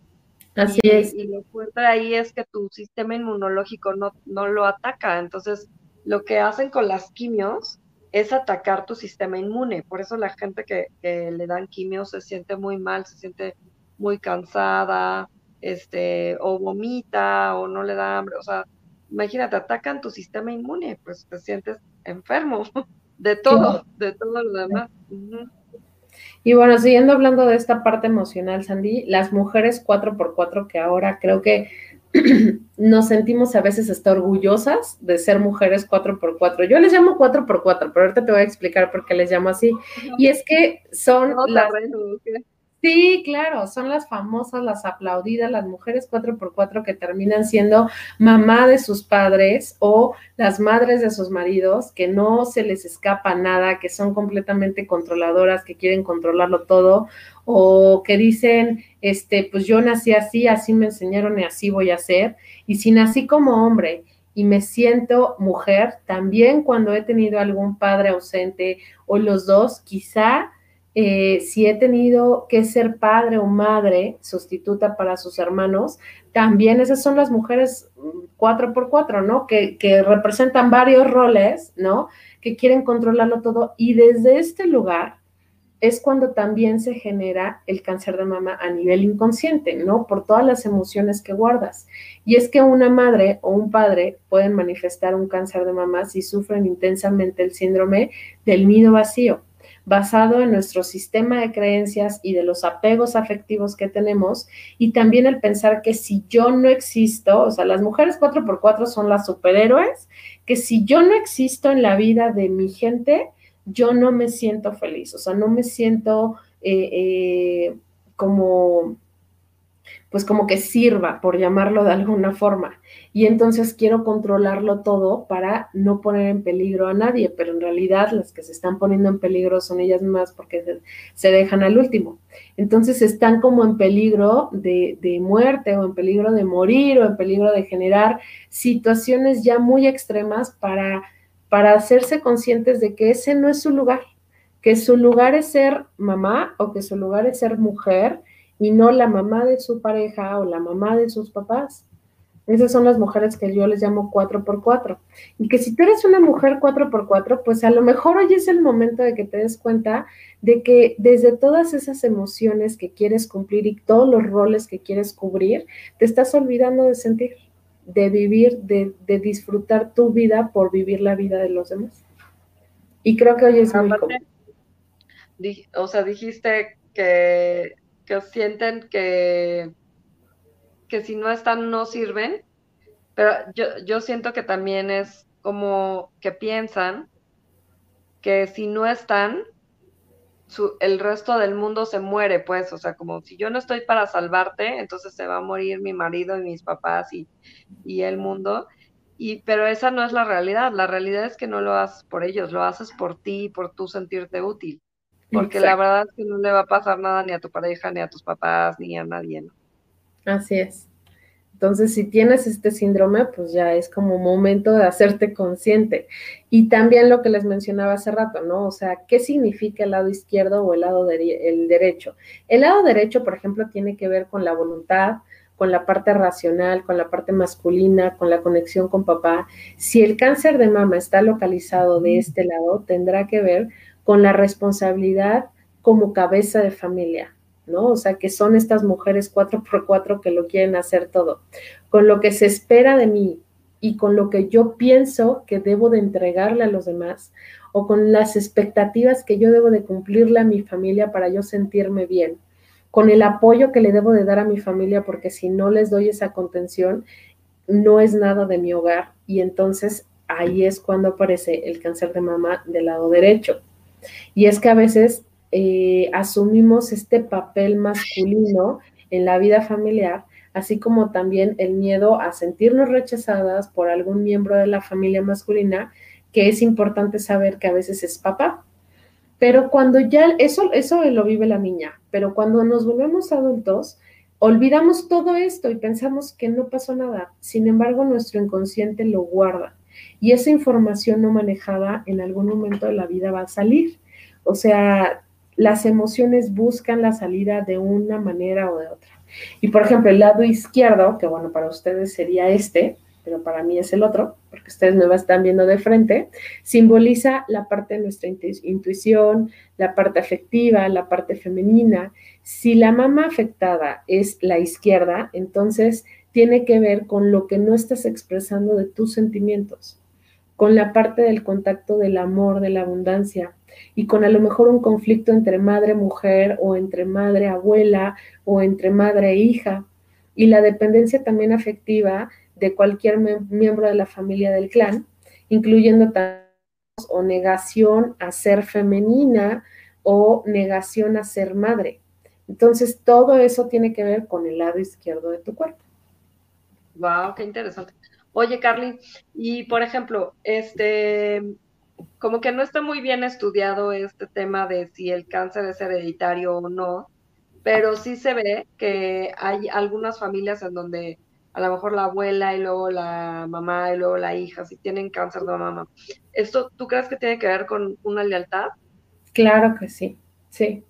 Así es. Y lo fuerte ahí es que tu sistema inmunológico no, no lo ataca. Entonces, lo que hacen con las quimios es atacar tu sistema inmune. Por eso la gente que, que le dan quimios se siente muy mal, se siente muy cansada, este, o vomita, o no le da hambre. O sea, imagínate, atacan tu sistema inmune, pues te sientes enfermo de todo, de todo lo demás. Y bueno, siguiendo hablando de esta parte emocional, Sandy, las mujeres 4x4 que ahora creo que nos sentimos a veces hasta orgullosas de ser mujeres 4x4. Yo les llamo 4x4, pero ahorita te voy a explicar por qué les llamo así. Y es que son las... Sí, claro, son las famosas, las aplaudidas, las mujeres 4x4 que terminan siendo mamá de sus padres o las madres de sus maridos, que no se les escapa nada, que son completamente controladoras, que quieren controlarlo todo, o que dicen, este, pues yo nací así, así me enseñaron y así voy a ser. Y si nací como hombre y me siento mujer, también cuando he tenido algún padre ausente o los dos, quizá eh, si he tenido que ser padre o madre sustituta para sus hermanos, también esas son las mujeres mm, cuatro por cuatro, ¿no? Que, que representan varios roles, ¿no? Que quieren controlarlo todo y desde este lugar es cuando también se genera el cáncer de mama a nivel inconsciente, ¿no? Por todas las emociones que guardas. Y es que una madre o un padre pueden manifestar un cáncer de mama si sufren intensamente el síndrome del nido vacío basado en nuestro sistema de creencias y de los apegos afectivos que tenemos y también el pensar que si yo no existo, o sea, las mujeres 4x4 son las superhéroes, que si yo no existo en la vida de mi gente, yo no me siento feliz, o sea, no me siento eh, eh, como pues como que sirva, por llamarlo de alguna forma. Y entonces quiero controlarlo todo para no poner en peligro a nadie, pero en realidad las que se están poniendo en peligro son ellas más porque se, dejan al último. Entonces están como en peligro de, de muerte o en peligro de morir o en peligro de generar situaciones ya muy extremas para, para hacerse conscientes de que ese no es su lugar, que su lugar es ser mamá o que su lugar es ser mujer y no la mamá de su pareja o la mamá de sus papás. Esas son las mujeres que yo les llamo 4x4. Y que si tú eres una mujer 4x4, pues a lo mejor hoy es el momento de que te des cuenta de que desde todas esas emociones que quieres cumplir y todos los roles que quieres cubrir, te estás olvidando de sentir, de vivir, de, disfrutar tu vida por vivir la vida de los demás. Y creo que hoy es muy común. O sea, dijiste que que sienten que, que si no están no sirven, pero yo, yo siento que también es como que piensan que si no están, su, el resto del mundo se muere, pues, o sea, como si yo no estoy para salvarte, entonces se va a morir mi marido y mis papás y, y el mundo. Y, pero esa no es la realidad, la realidad es que no lo haces por ellos, lo haces por ti, por tú sentirte útil porque la verdad es que no le va a pasar nada ni a tu pareja, ni a tus papás, ni a nadie. ¿no? Así es. Entonces, si tienes este síndrome, pues ya es como momento de hacerte consciente. Y también lo que les mencionaba hace rato, ¿no? O sea, ¿qué significa el lado izquierdo o el lado el derecho? El lado derecho, por ejemplo, tiene que ver con la voluntad, con la parte racional, con la parte masculina, con la conexión con papá. Si el cáncer de mama está localizado de este lado, tendrá que ver con la responsabilidad como cabeza de familia, ¿no? O sea, que son estas mujeres cuatro por cuatro que lo quieren hacer todo, con lo que se espera de mí y con lo que yo pienso que debo de entregarle a los demás o con las expectativas que yo debo de cumplirle a mi familia para yo sentirme bien, con el apoyo que le debo de dar a mi familia porque si no les doy esa contención, no es nada de mi hogar y entonces ahí es cuando aparece el cáncer de mama del lado derecho. Y es que a veces eh, asumimos este papel masculino en la vida familiar, así como también el miedo a sentirnos rechazadas por algún miembro de la familia masculina, que es importante saber que a veces es papá. Pero cuando ya, eso, eso lo vive la niña, pero cuando nos volvemos adultos, olvidamos todo esto y pensamos que no pasó nada. Sin embargo, nuestro inconsciente lo guarda y esa información no manejada en algún momento de la vida va a salir. O sea, las emociones buscan la salida de una manera o de otra. Y por ejemplo, el lado izquierdo, que bueno, para ustedes sería este, pero para mí es el otro, porque ustedes me están viendo de frente, simboliza la parte de nuestra intuición, la parte afectiva, la parte femenina. Si la mama afectada es la izquierda, entonces tiene que ver con lo que no estás expresando de tus sentimientos, con la parte del contacto del amor, de la abundancia, y con a lo mejor un conflicto entre madre-mujer o entre madre-abuela o entre madre-hija. y la dependencia también afectiva de cualquier miembro de la familia del clan, incluyendo o negación a ser femenina o negación a ser madre. Entonces, todo eso tiene que ver con el lado izquierdo de tu cuerpo. Wow, qué interesante. Oye, Carly, y por ejemplo, este, como que no está muy bien estudiado este tema de si el cáncer es hereditario o no, pero sí se ve que hay algunas familias en donde a lo mejor la abuela y luego la mamá y luego la hija, si tienen cáncer de mamá. ¿Esto tú crees que tiene que ver con una lealtad? Claro que sí, sí.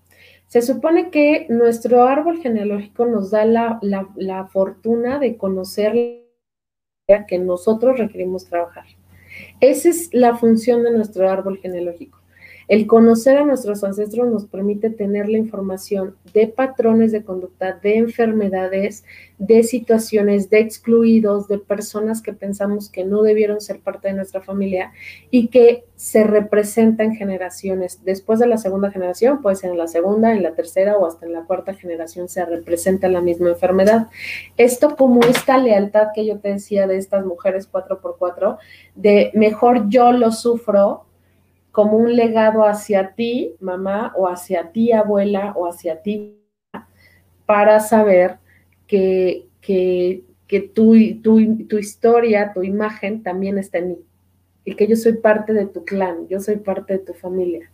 Se supone que nuestro árbol genealógico nos da la, la fortuna de conocer que nosotros requerimos trabajar. Esa es la función de nuestro árbol genealógico. El conocer a nuestros ancestros nos permite tener la información de patrones de conducta, de enfermedades, de situaciones, de excluidos, de personas que pensamos que no debieron ser parte de nuestra familia y que se representan generaciones. Después de la segunda generación, puede ser en la segunda, en la tercera o hasta en la cuarta generación se representa la misma enfermedad. Esto como esta lealtad que yo te decía de estas mujeres 4x4, de mejor yo lo sufro como un legado hacia ti, mamá, o hacia ti, abuela, o hacia ti, para saber que, que, que tu, tu, tu historia, tu imagen también está en mí. Y que yo soy parte de tu clan, yo soy parte de tu familia.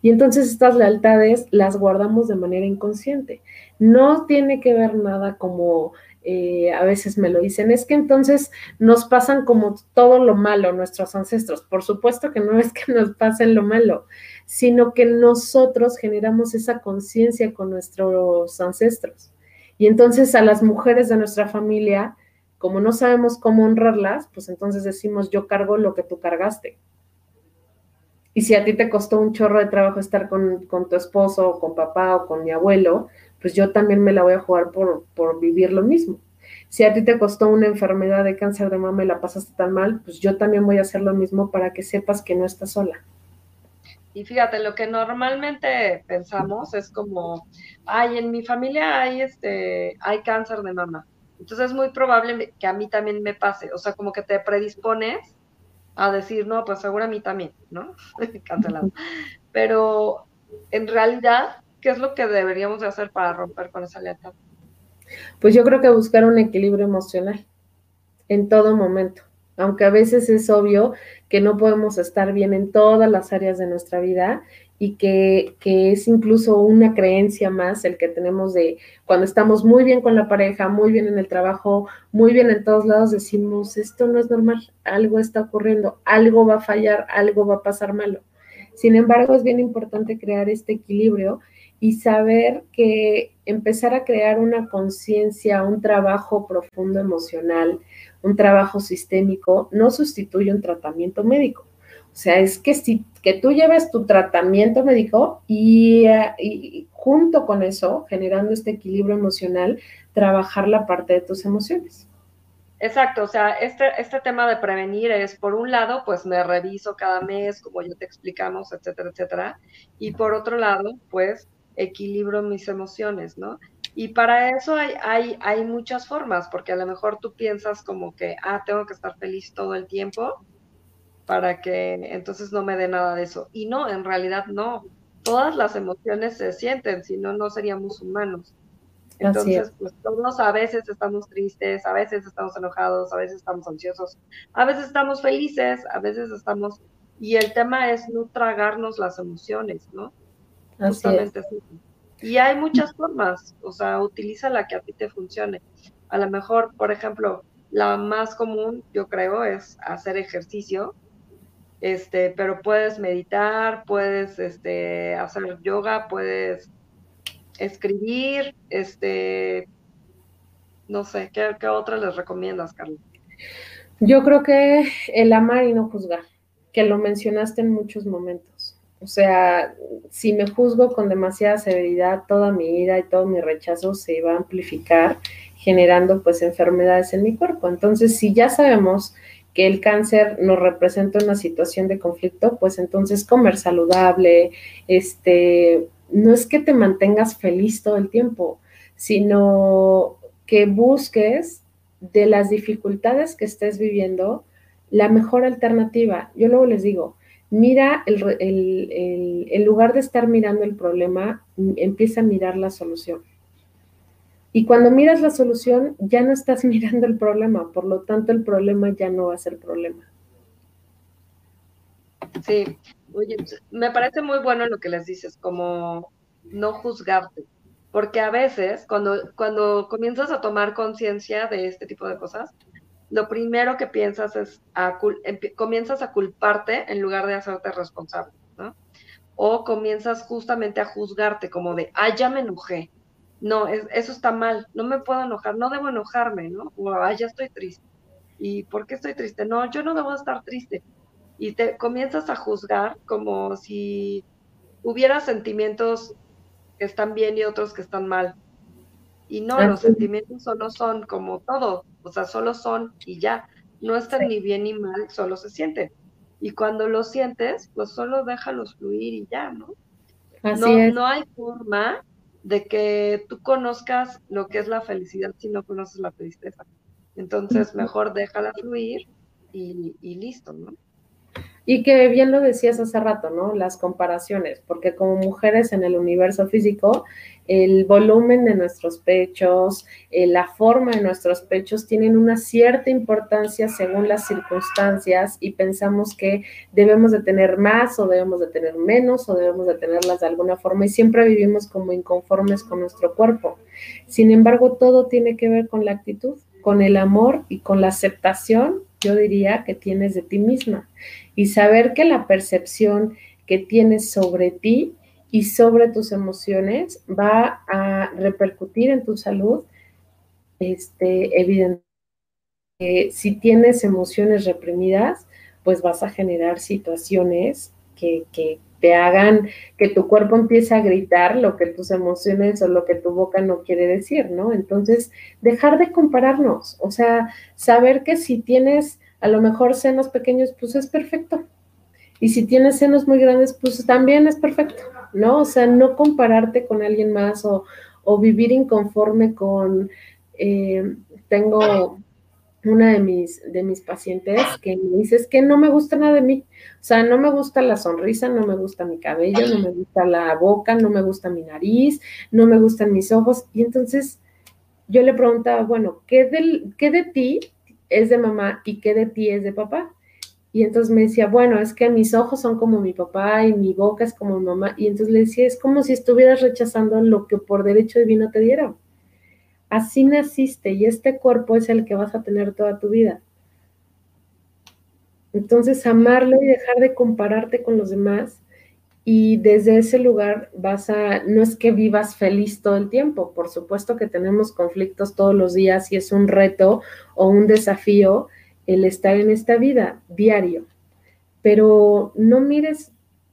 Y entonces estas lealtades las guardamos de manera inconsciente. No tiene que ver nada como eh, a veces me lo dicen, es que entonces nos pasan como todo lo malo nuestros ancestros. Por supuesto que no es que nos pasen lo malo, sino que nosotros generamos esa conciencia con nuestros ancestros. Y entonces a las mujeres de nuestra familia, como no sabemos cómo honrarlas, pues entonces decimos, yo cargo lo que tú cargaste. Y si a ti te costó un chorro de trabajo estar con, con tu esposo o con papá o con mi abuelo, pues yo también me la voy a jugar por, por vivir lo mismo. Si a ti te costó una enfermedad de cáncer de mama y la pasaste tan mal, pues yo también voy a hacer lo mismo para que sepas que no estás sola. Y fíjate, lo que normalmente pensamos es como, ay, en mi familia hay este, hay cáncer de mama. Entonces es muy probable que a mí también me pase. O sea, como que te predispones a decir, no, pues seguro a mí también, ¿no? Cancelado. Pero en realidad ¿qué es lo que deberíamos de hacer para romper con esa lealtad? Pues yo creo que buscar un equilibrio emocional en todo momento, aunque a veces es obvio que no podemos estar bien en todas las áreas de nuestra vida y que, que, es incluso una creencia más el que tenemos de cuando estamos muy bien con la pareja, muy bien en el trabajo, muy bien en todos lados, decimos, esto no es normal, algo está ocurriendo, algo va a fallar, algo va a pasar malo. Sin embargo, es bien importante crear este equilibrio y saber que empezar a crear una conciencia, un trabajo profundo emocional, un trabajo sistémico, no sustituye un tratamiento médico. O sea, es que si que tú lleves tu tratamiento médico y, y, junto con eso, generando este equilibrio emocional, trabajar la parte de tus emociones. Exacto, o sea, este, este tema de prevenir es, por un lado, pues me reviso cada mes, como ya te explicamos, etcétera, etcétera. Y por otro lado, pues equilibro mis emociones, ¿no? Y para eso hay, hay, hay muchas formas, porque a lo mejor tú piensas como que, ah, tengo que estar feliz todo el tiempo para que entonces no me dé nada de eso. Y no, en realidad no. Todas las emociones se sienten, si no, no seríamos humanos. Entonces, pues todos a veces estamos tristes, a veces estamos enojados, a veces estamos ansiosos, a veces estamos felices, a veces estamos... Y el tema es no tragarnos las emociones, ¿no? Justamente Y hay muchas formas, o sea, utiliza la que a ti te funcione. A lo mejor, por ejemplo, la más común, yo creo, es hacer ejercicio, este, pero puedes meditar, puedes este, hacer yoga, puedes escribir, este, no sé, ¿qué, qué otra les recomiendas, Carlos? Yo creo que el amar y no juzgar, que lo mencionaste en muchos momentos. O sea, si me juzgo con demasiada severidad, toda mi ira y todo mi rechazo se va a amplificar, generando pues enfermedades en mi cuerpo. Entonces, si ya sabemos que el cáncer nos representa una situación de conflicto, pues entonces comer saludable, este, no es que te mantengas feliz todo el tiempo, sino que busques de las dificultades que estés viviendo la mejor alternativa. Yo luego les digo, mira, el, el, lugar de estar mirando el problema, empieza a mirar la solución. Y cuando miras la solución, ya no estás mirando el problema, por lo tanto el problema ya no va a ser problema. Sí, oye, me parece muy bueno lo que les dices, como no juzgarte, porque a veces cuando, cuando comienzas a tomar conciencia de este tipo de cosas, lo primero que piensas es, a, comienzas a culparte en lugar de hacerte responsable, ¿no? O comienzas justamente a juzgarte como de, ah, ya me enojé. No, eso está mal, no me puedo enojar, no debo enojarme, ¿no? O, ah, ya estoy triste. ¿Y por qué estoy triste? No, yo no debo estar triste. Y te comienzas a juzgar como si hubiera sentimientos que están bien y otros que están mal. Y no, los sentimientos solo son como todo, o sea, solo son y ya, no están ni bien ni mal, solo se sienten. Y cuando los sientes, pues solo déjalos fluir y ya, ¿no? no, no hay forma de que tú conozcas lo que es la felicidad si no conoces la tristeza. Entonces, mejor déjala fluir y, y listo, ¿no? Y que bien lo decías hace rato, ¿no? Las comparaciones, porque como mujeres en el universo físico, el volumen de nuestros pechos, eh, la forma de nuestros pechos tienen una cierta importancia según las circunstancias y pensamos que debemos de tener más o debemos de tener menos o debemos de tenerlas de alguna forma y siempre vivimos como inconformes con nuestro cuerpo. Sin embargo, todo tiene que ver con la actitud, con el amor y con la aceptación, yo diría, que tienes de ti misma. Y saber que la percepción que tienes sobre ti y sobre tus emociones va a repercutir en tu salud, este, evidentemente, si tienes emociones reprimidas, pues vas a generar situaciones que, que, te hagan que tu cuerpo empiece a gritar lo que tus emociones o lo que tu boca no quiere decir, ¿no? Entonces, dejar de compararnos, o sea, saber que si tienes a lo mejor senos pequeños, pues es perfecto. Y si tienes senos muy grandes, pues también es perfecto, ¿no? O sea, no compararte con alguien más o, vivir inconforme con, eh, tengo una de mis, de mis pacientes que me dice es que no me gusta nada de mí. O sea, no me gusta la sonrisa, no me gusta mi cabello, no me gusta la boca, no me gusta mi nariz, no me gustan mis ojos. Y entonces yo le preguntaba, bueno, ¿qué, del, qué de ti es de mamá y qué de ti es de papá. Y entonces me decía, bueno, es que mis ojos son como mi papá y mi boca es como mi mamá. Y entonces le decía, es como si estuvieras rechazando lo que por derecho divino te dieron. Así naciste y este cuerpo es el que vas a tener toda tu vida. Entonces, amarlo y dejar de compararte con los demás y desde ese lugar vas a, no es que vivas feliz todo el tiempo, por supuesto que tenemos conflictos todos los días y es un reto o un desafío el estar en esta vida diario, pero no mires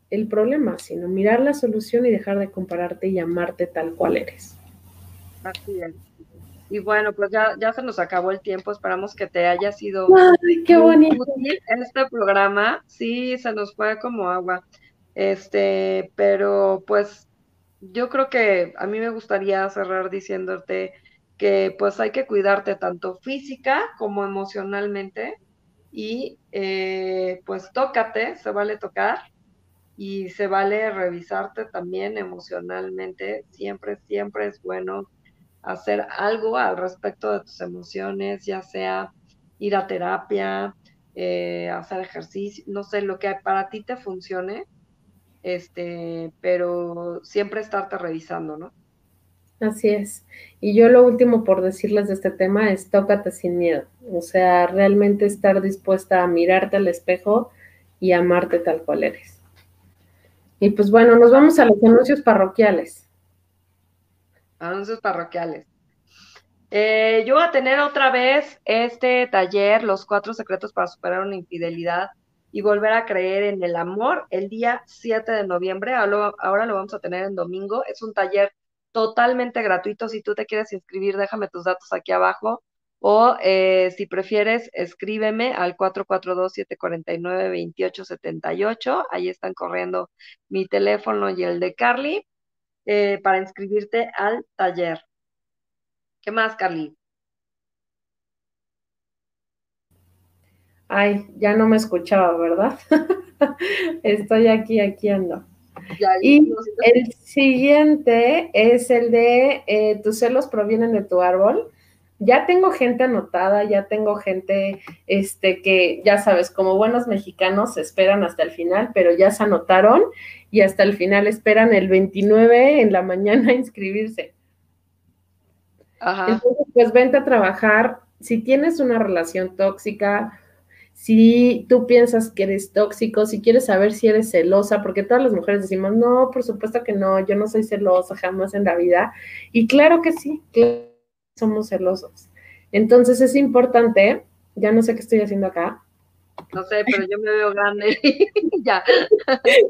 el problema, sino mirar la solución y dejar de compararte y amarte tal cual eres. Así es. Y bueno, pues ya, ya se nos acabó el tiempo, esperamos que te haya sido Ay, qué bonito. este programa. Sí, se nos fue como agua. Este, pero pues yo creo que a mí me gustaría cerrar diciéndote que pues hay que cuidarte tanto física como emocionalmente y eh, pues tócate, se vale tocar y se vale revisarte también emocionalmente. Siempre, siempre es bueno hacer algo al respecto de tus emociones, ya sea ir a terapia, eh, hacer ejercicio, no sé, lo que para ti te funcione este, pero siempre estarte revisando, ¿no? Así es. Y yo lo último por decirles de este tema es tócate sin miedo. O sea, realmente estar dispuesta a mirarte al espejo y amarte tal cual eres. Y pues bueno, nos vamos a los anuncios parroquiales. Anuncios parroquiales. Eh, yo voy a tener otra vez este taller, Los cuatro secretos para superar una infidelidad y volver a creer en el amor el día 7 de noviembre. Ahora lo vamos a tener en domingo. Es un taller totalmente gratuito. Si tú te quieres inscribir, déjame tus datos aquí abajo. O eh, si prefieres, escríbeme al 442-749-2878. Ahí están corriendo mi teléfono y el de Carly eh, para inscribirte al taller. ¿Qué más, Carly? Ay, ya no me escuchaba, ¿verdad? Estoy aquí, aquí ando. Y el siguiente es el de eh, tus celos provienen de tu árbol. Ya tengo gente anotada, ya tengo gente este, que, ya sabes, como buenos mexicanos esperan hasta el final, pero ya se anotaron y hasta el final esperan el 29 en la mañana a inscribirse. Ajá. Entonces, pues vente a trabajar. Si tienes una relación tóxica, si tú piensas que eres tóxico, si quieres saber si eres celosa, porque todas las mujeres decimos, no, por supuesto que no, yo no soy celosa jamás en la vida. Y claro que sí, somos celosos. Entonces es importante, ya no sé qué estoy haciendo acá. No sé, pero yo me veo grande. ya.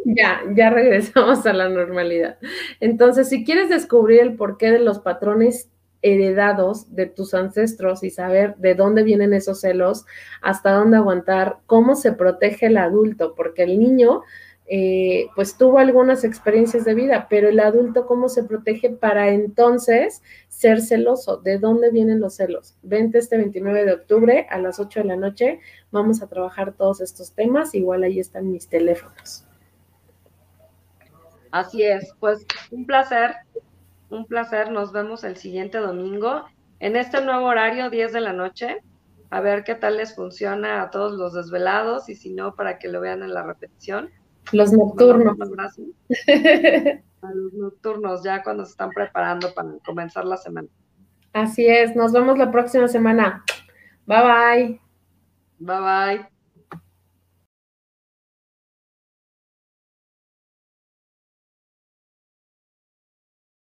ya, ya regresamos a la normalidad. Entonces, si quieres descubrir el porqué de los patrones heredados de tus ancestros y saber de dónde vienen esos celos, hasta dónde aguantar, cómo se protege el adulto, porque el niño eh, pues tuvo algunas experiencias de vida, pero el adulto cómo se protege para entonces ser celoso, de dónde vienen los celos. Vente este 29 de octubre a las 8 de la noche, vamos a trabajar todos estos temas, igual ahí están mis teléfonos. Así es, pues un placer un placer. Nos vemos el siguiente domingo en este nuevo horario, 10 de la noche. A ver qué tal les funciona a todos los desvelados y si no, para que lo vean en la repetición. Los nocturnos. A los nocturnos, ya cuando se están preparando para comenzar la semana. Así es, nos vemos la próxima semana. Bye bye. Bye bye.